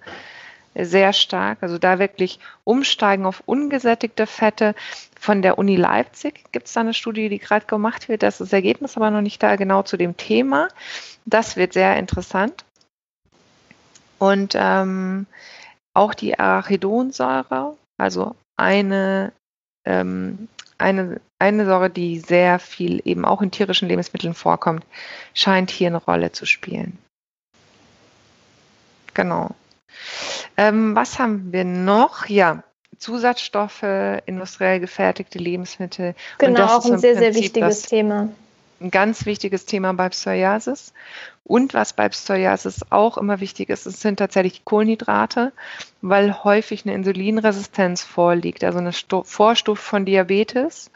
sehr stark. Also da wirklich umsteigen auf ungesättigte Fette. Von der Uni Leipzig gibt es da eine Studie, die gerade gemacht wird. Das ist das Ergebnis aber noch nicht da genau zu dem Thema. Das wird sehr interessant. Und ähm, auch die Arachidonsäure, also eine ähm, eine, eine Säure, die sehr viel eben auch in tierischen Lebensmitteln vorkommt, scheint hier eine Rolle zu spielen. Genau. Ähm, was haben wir noch? Ja, Zusatzstoffe, industriell gefertigte Lebensmittel. Genau, auch ein sehr, Prinzip sehr wichtiges Thema ein ganz wichtiges Thema bei Psoriasis. Und was bei Psoriasis auch immer wichtig ist, es sind tatsächlich die Kohlenhydrate, weil häufig eine Insulinresistenz vorliegt, also eine Vorstufe von Diabetes.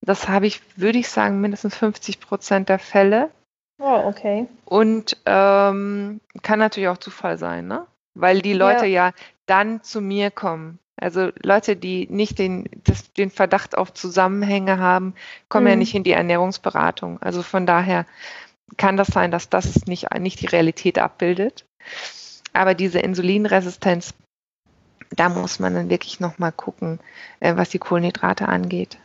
Das habe ich, würde ich sagen, mindestens 50 Prozent der Fälle. Oh, okay. Und ähm, kann natürlich auch Zufall sein, ne? Weil die Leute ja. ja dann zu mir kommen. Also Leute, die nicht den, das, den Verdacht auf Zusammenhänge haben, kommen mhm. ja nicht in die Ernährungsberatung. Also von daher kann das sein, dass das nicht, nicht die Realität abbildet. Aber diese Insulinresistenz, da muss man dann wirklich nochmal gucken, äh, was die Kohlenhydrate angeht.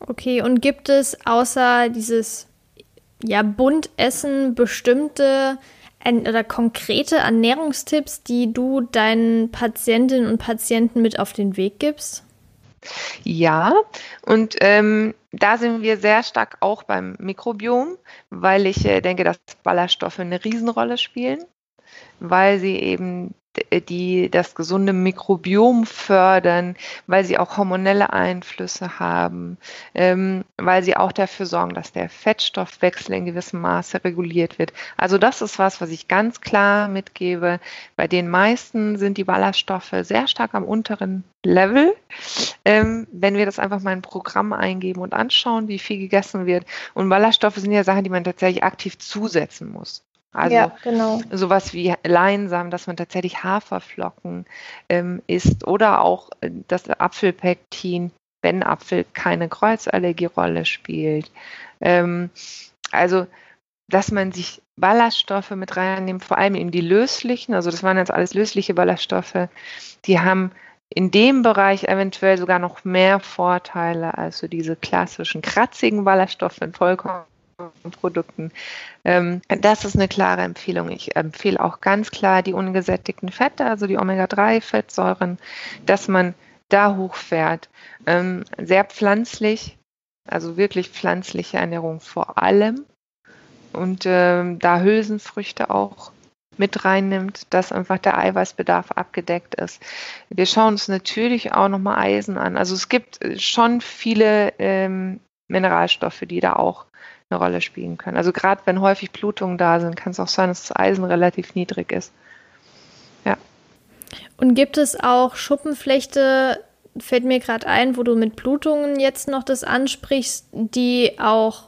Okay, und gibt es außer dieses ja, Buntessen bestimmte oder konkrete Ernährungstipps, die du deinen Patientinnen und Patienten mit auf den Weg gibst? Ja, und ähm, da sind wir sehr stark auch beim Mikrobiom, weil ich äh, denke, dass Ballaststoffe eine Riesenrolle spielen, weil sie eben die das gesunde Mikrobiom fördern, weil sie auch hormonelle Einflüsse haben, ähm, weil sie auch dafür sorgen, dass der Fettstoffwechsel in gewissem Maße reguliert wird. Also das ist was, was ich ganz klar mitgebe. Bei den meisten sind die Ballaststoffe sehr stark am unteren Level. Ähm, wenn wir das einfach mal in ein Programm eingeben und anschauen, wie viel gegessen wird. Und Ballaststoffe sind ja Sachen, die man tatsächlich aktiv zusetzen muss. Also ja, genau. sowas wie Leinsamen, dass man tatsächlich Haferflocken ähm, isst oder auch äh, das Apfelpektin, wenn Apfel keine Kreuzallergierolle spielt. Ähm, also, dass man sich Ballaststoffe mit reinnimmt, vor allem eben die löslichen, also das waren jetzt alles lösliche Ballaststoffe, die haben in dem Bereich eventuell sogar noch mehr Vorteile als so diese klassischen kratzigen Ballaststoffe in Vollkorn Produkten. Ähm, das ist eine klare Empfehlung. Ich empfehle auch ganz klar die ungesättigten Fette, also die Omega-3-Fettsäuren, dass man da hochfährt. Ähm, sehr pflanzlich, also wirklich pflanzliche Ernährung vor allem. Und ähm, da Hülsenfrüchte auch mit reinnimmt, dass einfach der Eiweißbedarf abgedeckt ist. Wir schauen uns natürlich auch nochmal Eisen an. Also es gibt schon viele ähm, Mineralstoffe, die da auch eine Rolle spielen können. Also gerade wenn häufig Blutungen da sind, kann es auch sein, dass das Eisen relativ niedrig ist. Ja. Und gibt es auch Schuppenflechte, fällt mir gerade ein, wo du mit Blutungen jetzt noch das ansprichst, die auch,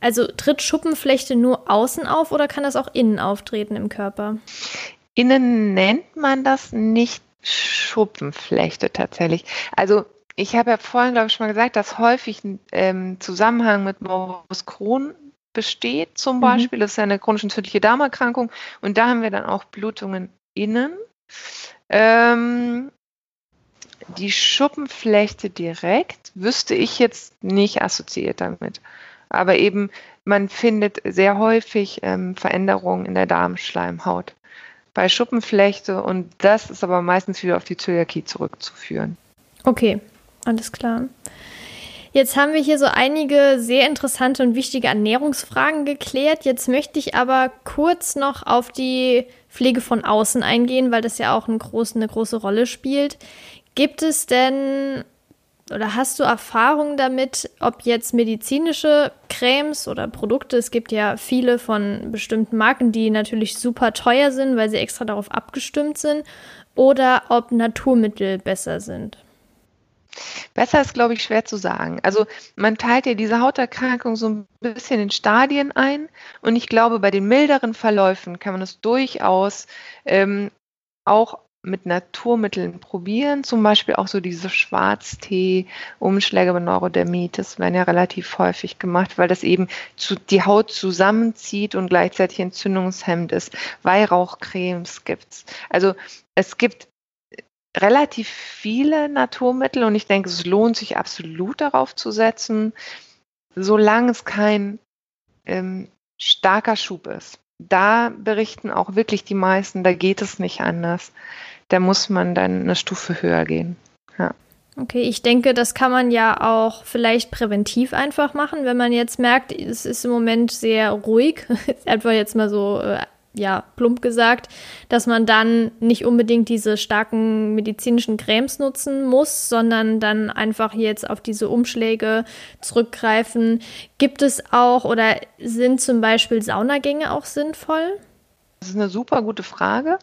also tritt Schuppenflechte nur außen auf oder kann das auch innen auftreten im Körper? Innen nennt man das nicht Schuppenflechte tatsächlich. Also ich habe ja vorhin, glaube ich, schon mal gesagt, dass häufig ein ähm, Zusammenhang mit Morbus Crohn besteht, zum mhm. Beispiel. Das ist ja eine chronisch entzündliche Darmerkrankung. Und da haben wir dann auch Blutungen innen. Ähm, die Schuppenflechte direkt wüsste ich jetzt nicht assoziiert damit. Aber eben, man findet sehr häufig ähm, Veränderungen in der Darmschleimhaut bei Schuppenflechte und das ist aber meistens wieder auf die Zöliakie zurückzuführen. Okay, alles klar. Jetzt haben wir hier so einige sehr interessante und wichtige Ernährungsfragen geklärt. Jetzt möchte ich aber kurz noch auf die Pflege von außen eingehen, weil das ja auch eine große, eine große Rolle spielt. Gibt es denn oder hast du Erfahrung damit, ob jetzt medizinische Cremes oder Produkte, es gibt ja viele von bestimmten Marken, die natürlich super teuer sind, weil sie extra darauf abgestimmt sind, oder ob Naturmittel besser sind? Besser ist, glaube ich, schwer zu sagen. Also man teilt ja diese Hauterkrankung so ein bisschen in Stadien ein und ich glaube, bei den milderen Verläufen kann man es durchaus ähm, auch mit Naturmitteln probieren, zum Beispiel auch so diese Schwarztee-Umschläge bei Neurodermitis werden ja relativ häufig gemacht, weil das eben zu, die Haut zusammenzieht und gleichzeitig entzündungshemmend ist. Weihrauchcremes gibt's. Also es gibt relativ viele Naturmittel und ich denke, es lohnt sich absolut darauf zu setzen, solange es kein ähm, starker Schub ist. Da berichten auch wirklich die meisten, da geht es nicht anders. Da muss man dann eine Stufe höher gehen. Ja. Okay, ich denke, das kann man ja auch vielleicht präventiv einfach machen, wenn man jetzt merkt, es ist im Moment sehr ruhig, <laughs> einfach jetzt mal so äh, ja, plump gesagt, dass man dann nicht unbedingt diese starken medizinischen Cremes nutzen muss, sondern dann einfach jetzt auf diese Umschläge zurückgreifen. Gibt es auch oder sind zum Beispiel Saunagänge auch sinnvoll? Das ist eine super gute Frage,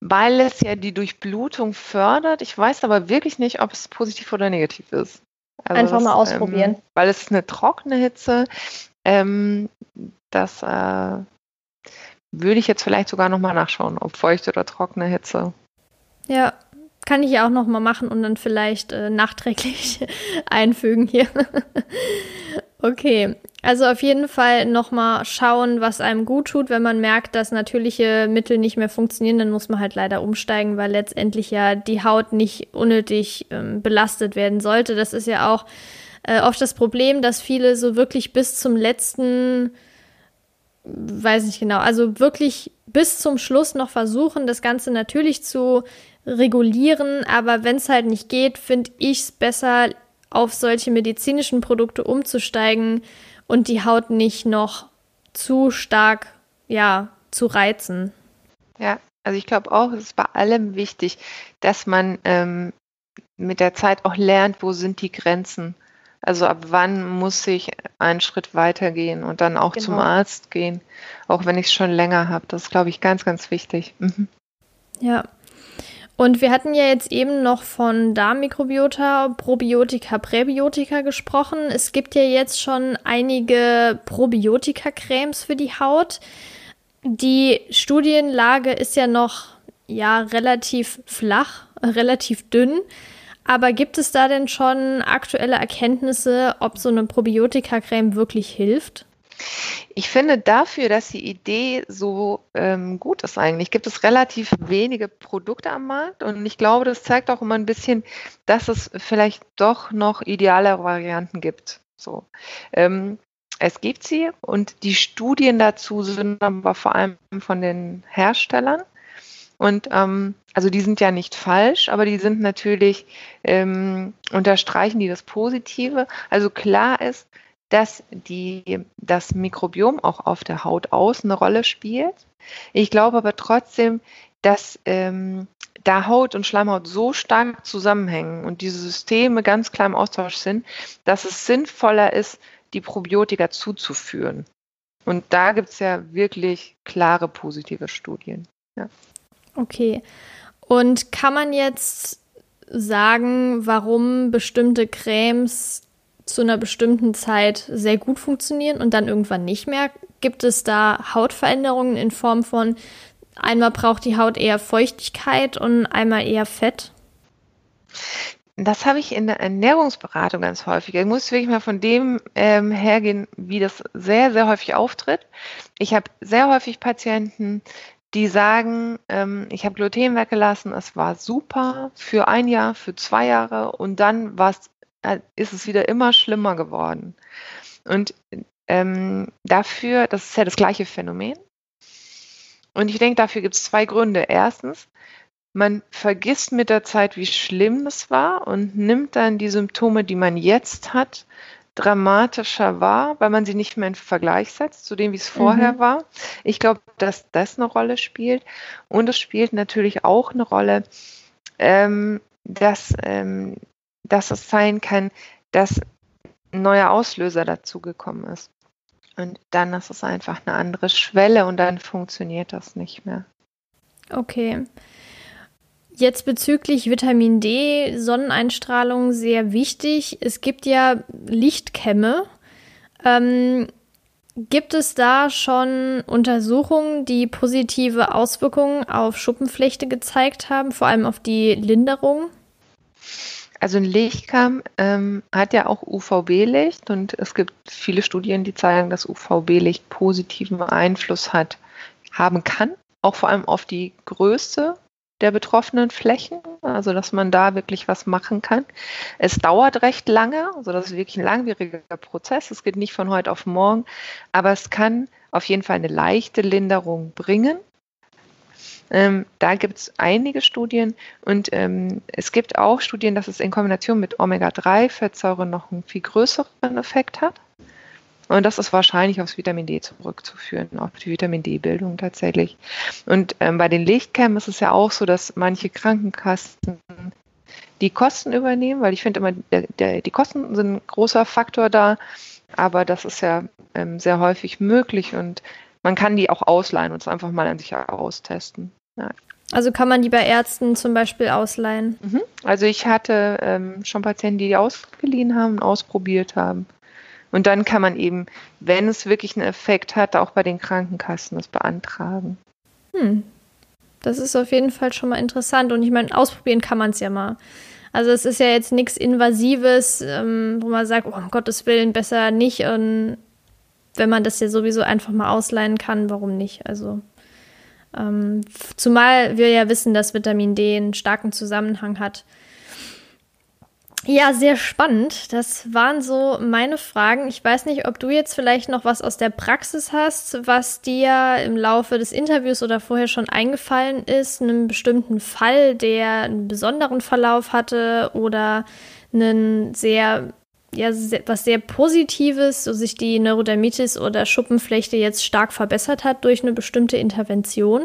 weil es ja die Durchblutung fördert. Ich weiß aber wirklich nicht, ob es positiv oder negativ ist. Also Einfach das, mal ausprobieren. Ähm, weil es ist eine trockene Hitze. Ähm, das äh, würde ich jetzt vielleicht sogar nochmal nachschauen, ob feuchte oder trockene Hitze. Ja, kann ich ja auch nochmal machen und dann vielleicht äh, nachträglich <laughs> einfügen hier. <laughs> okay, also auf jeden Fall nochmal schauen, was einem gut tut. Wenn man merkt, dass natürliche Mittel nicht mehr funktionieren, dann muss man halt leider umsteigen, weil letztendlich ja die Haut nicht unnötig ähm, belastet werden sollte. Das ist ja auch äh, oft das Problem, dass viele so wirklich bis zum letzten weiß nicht genau, also wirklich bis zum Schluss noch versuchen, das Ganze natürlich zu regulieren, aber wenn es halt nicht geht, finde ich es besser, auf solche medizinischen Produkte umzusteigen und die Haut nicht noch zu stark, ja, zu reizen. Ja, also ich glaube auch, es ist bei allem wichtig, dass man ähm, mit der Zeit auch lernt, wo sind die Grenzen. Also ab wann muss ich einen Schritt weitergehen und dann auch genau. zum Arzt gehen, auch wenn ich es schon länger habe. Das ist, glaube ich, ganz, ganz wichtig. Mhm. Ja. Und wir hatten ja jetzt eben noch von Darmmikrobiota, Probiotika, Präbiotika gesprochen. Es gibt ja jetzt schon einige Probiotika-Cremes für die Haut. Die Studienlage ist ja noch ja relativ flach, relativ dünn. Aber gibt es da denn schon aktuelle Erkenntnisse, ob so eine Probiotika-Creme wirklich hilft? Ich finde dafür, dass die Idee so ähm, gut ist eigentlich, gibt es relativ wenige Produkte am Markt und ich glaube, das zeigt auch immer ein bisschen, dass es vielleicht doch noch ideale Varianten gibt. So. Ähm, es gibt sie und die Studien dazu sind aber vor allem von den Herstellern. Und ähm, also die sind ja nicht falsch, aber die sind natürlich, ähm, unterstreichen die das Positive. Also klar ist, dass die, das Mikrobiom auch auf der Haut außen eine Rolle spielt. Ich glaube aber trotzdem, dass ähm, da Haut und Schleimhaut so stark zusammenhängen und diese Systeme ganz klar im Austausch sind, dass es sinnvoller ist, die Probiotika zuzuführen. Und da gibt es ja wirklich klare positive Studien. Ja. Okay. Und kann man jetzt sagen, warum bestimmte Cremes zu einer bestimmten Zeit sehr gut funktionieren und dann irgendwann nicht mehr? Gibt es da Hautveränderungen in Form von einmal braucht die Haut eher Feuchtigkeit und einmal eher Fett? Das habe ich in der Ernährungsberatung ganz häufig. Ich muss wirklich mal von dem ähm, hergehen, wie das sehr, sehr häufig auftritt. Ich habe sehr häufig Patienten, die sagen, ähm, ich habe Gluten weggelassen, es war super für ein Jahr, für zwei Jahre und dann äh, ist es wieder immer schlimmer geworden. Und ähm, dafür, das ist ja das gleiche Phänomen. Und ich denke, dafür gibt es zwei Gründe. Erstens, man vergisst mit der Zeit, wie schlimm es war und nimmt dann die Symptome, die man jetzt hat, dramatischer wahr, weil man sie nicht mehr in Vergleich setzt zu dem, wie es vorher mhm. war. Ich glaube, dass das eine Rolle spielt. Und es spielt natürlich auch eine Rolle, ähm, dass, ähm, dass es sein kann, dass ein neuer Auslöser dazugekommen ist. Und dann ist es einfach eine andere Schwelle und dann funktioniert das nicht mehr. Okay. Jetzt bezüglich Vitamin D, Sonneneinstrahlung sehr wichtig. Es gibt ja Lichtkämme. Ähm, gibt es da schon Untersuchungen, die positive Auswirkungen auf Schuppenflechte gezeigt haben, vor allem auf die Linderung? Also ein Lichtkamm ähm, hat ja auch UVB-Licht und es gibt viele Studien, die zeigen, dass UVB-Licht positiven Einfluss hat, haben kann, auch vor allem auf die Größe der betroffenen Flächen, also dass man da wirklich was machen kann. Es dauert recht lange, also das ist wirklich ein langwieriger Prozess. Es geht nicht von heute auf morgen, aber es kann auf jeden Fall eine leichte Linderung bringen. Ähm, da gibt es einige Studien und ähm, es gibt auch Studien, dass es in Kombination mit Omega-3-Fettsäuren noch einen viel größeren Effekt hat. Und das ist wahrscheinlich aufs Vitamin D zurückzuführen, auf die Vitamin D-Bildung tatsächlich. Und ähm, bei den Lichtcam ist es ja auch so, dass manche Krankenkassen die Kosten übernehmen, weil ich finde immer, der, der, die Kosten sind ein großer Faktor da, aber das ist ja ähm, sehr häufig möglich und man kann die auch ausleihen und es einfach mal an sich austesten. Ja. Also kann man die bei Ärzten zum Beispiel ausleihen? Mhm. Also ich hatte ähm, schon Patienten, die die ausgeliehen haben und ausprobiert haben. Und dann kann man eben, wenn es wirklich einen Effekt hat, auch bei den Krankenkassen das beantragen. Hm. Das ist auf jeden Fall schon mal interessant. Und ich meine, ausprobieren kann man es ja mal. Also es ist ja jetzt nichts Invasives, ähm, wo man sagt, oh, um Gottes Willen, besser nicht. Und wenn man das ja sowieso einfach mal ausleihen kann, warum nicht? Also ähm, zumal wir ja wissen, dass Vitamin D einen starken Zusammenhang hat Ja, sehr spannend. Das waren so meine Fragen. Ich weiß nicht, ob du jetzt vielleicht noch was aus der Praxis hast, was dir im Laufe des Interviews oder vorher schon eingefallen ist, einen bestimmten Fall, der einen besonderen Verlauf hatte oder einen sehr, ja, was sehr Positives, so sich die Neurodermitis oder Schuppenflechte jetzt stark verbessert hat durch eine bestimmte Intervention?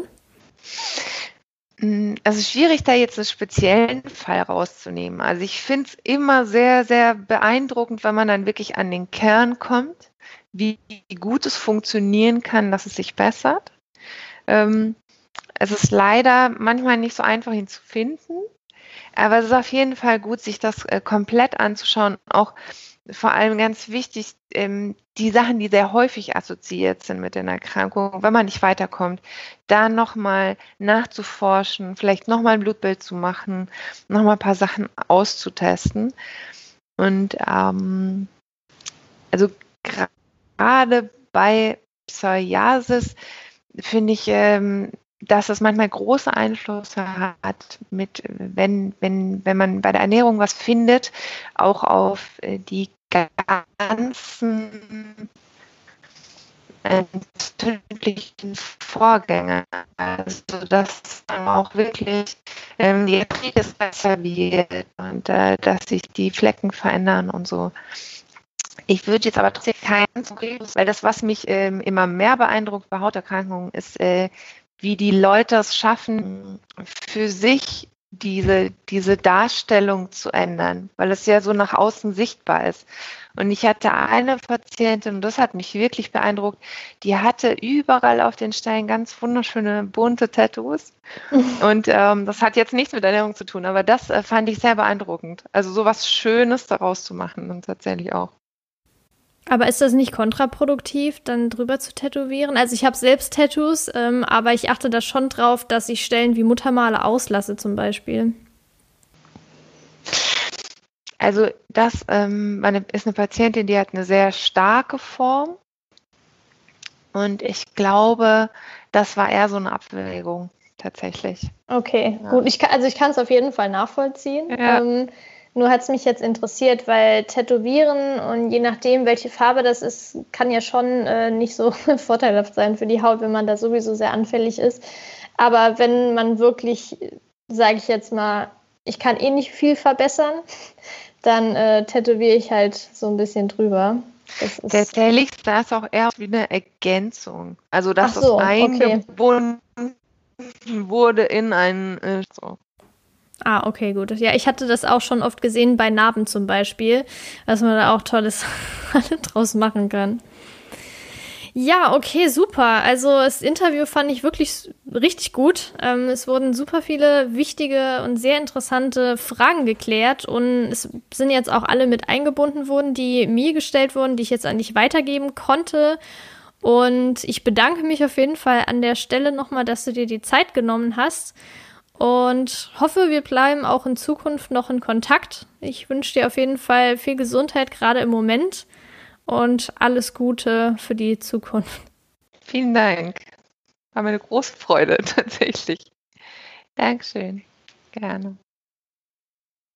Hm, also schwierig, da jetzt einen speziellen Fall rauszunehmen. Also ich finde es immer sehr, sehr beeindruckend, wenn man dann wirklich an den Kern kommt, wie gut es funktionieren kann, dass es sich bessert. Ähm, es ist leider manchmal nicht so einfach, ihn zu finden, aber es ist auf jeden Fall gut, sich das äh, komplett anzuschauen, auch vor allem ganz wichtig, ähm, die Sachen, die sehr häufig assoziiert sind mit den Erkrankungen, wenn man nicht weiterkommt, da nochmal nachzuforschen, vielleicht nochmal ein Blutbild zu machen, nochmal ein paar Sachen auszutesten. Und ähm, also gerade bei Psoriasis finde ich, ähm, dass es manchmal große Einflüsse hat, mit, wenn, wenn, wenn man bei der Ernährung was findet, auch auf äh, die ganzen entzündlichen Vorgänge. Also dass auch wirklich ähm, die Arthritis besser wird und äh, dass sich die Flecken verändern und so. Ich würde jetzt aber trotzdem keinen Zugriff, weil das, was mich ähm, immer mehr beeindruckt bei Hauterkrankungen, ist, äh, wie die Leute es schaffen, für sich diese, diese Darstellung zu ändern, weil es ja so nach außen sichtbar ist. Und ich hatte eine Patientin, und das hat mich wirklich beeindruckt, die hatte überall auf den Steinen ganz wunderschöne bunte Tattoos. <laughs> Und ähm, das hat jetzt nichts mit Ernährung zu tun, aber das äh, fand ich sehr beeindruckend. Also so was Schönes daraus zu machen und tatsächlich auch. Aber ist das nicht kontraproduktiv, dann drüber zu tätowieren? Also ich habe selbst Tattoos, ähm, aber ich achte da schon drauf, dass ich Stellen wie Muttermale auslasse zum Beispiel. Also das ähm, ist eine Patientin, die hat eine sehr starke Form. Und ich glaube, das war eher so eine Abwägung tatsächlich. Okay, ja. gut. Ich kann, also ich kann es auf jeden Fall nachvollziehen. Ja. Ähm, nur hat es mich jetzt interessiert, weil Tätowieren und je nachdem, welche Farbe das ist, kann ja schon äh, nicht so <laughs> vorteilhaft sein für die Haut, wenn man da sowieso sehr anfällig ist. Aber wenn man wirklich, sage ich jetzt mal, ich kann eh nicht viel verbessern, dann äh, tätowiere ich halt so ein bisschen drüber. Tatsächlich ist das auch eher wie eine Ergänzung. Also, dass so, das eingebunden okay. wurde in ein. Äh, so. Ah, okay, gut. Ja, ich hatte das auch schon oft gesehen bei Narben zum Beispiel, dass man da auch tolles <laughs> draus machen kann. Ja, okay, super. Also das Interview fand ich wirklich richtig gut. Ähm, es wurden super viele wichtige und sehr interessante Fragen geklärt und es sind jetzt auch alle mit eingebunden worden, die mir gestellt wurden, die ich jetzt an dich weitergeben konnte. Und ich bedanke mich auf jeden Fall an der Stelle nochmal, dass du dir die Zeit genommen hast und hoffe, wir bleiben auch in Zukunft noch in Kontakt. Ich wünsche dir auf jeden Fall viel Gesundheit, gerade im Moment, und alles Gute für die Zukunft. Vielen Dank. War mir eine große Freude <laughs> tatsächlich. Dankeschön. Gerne.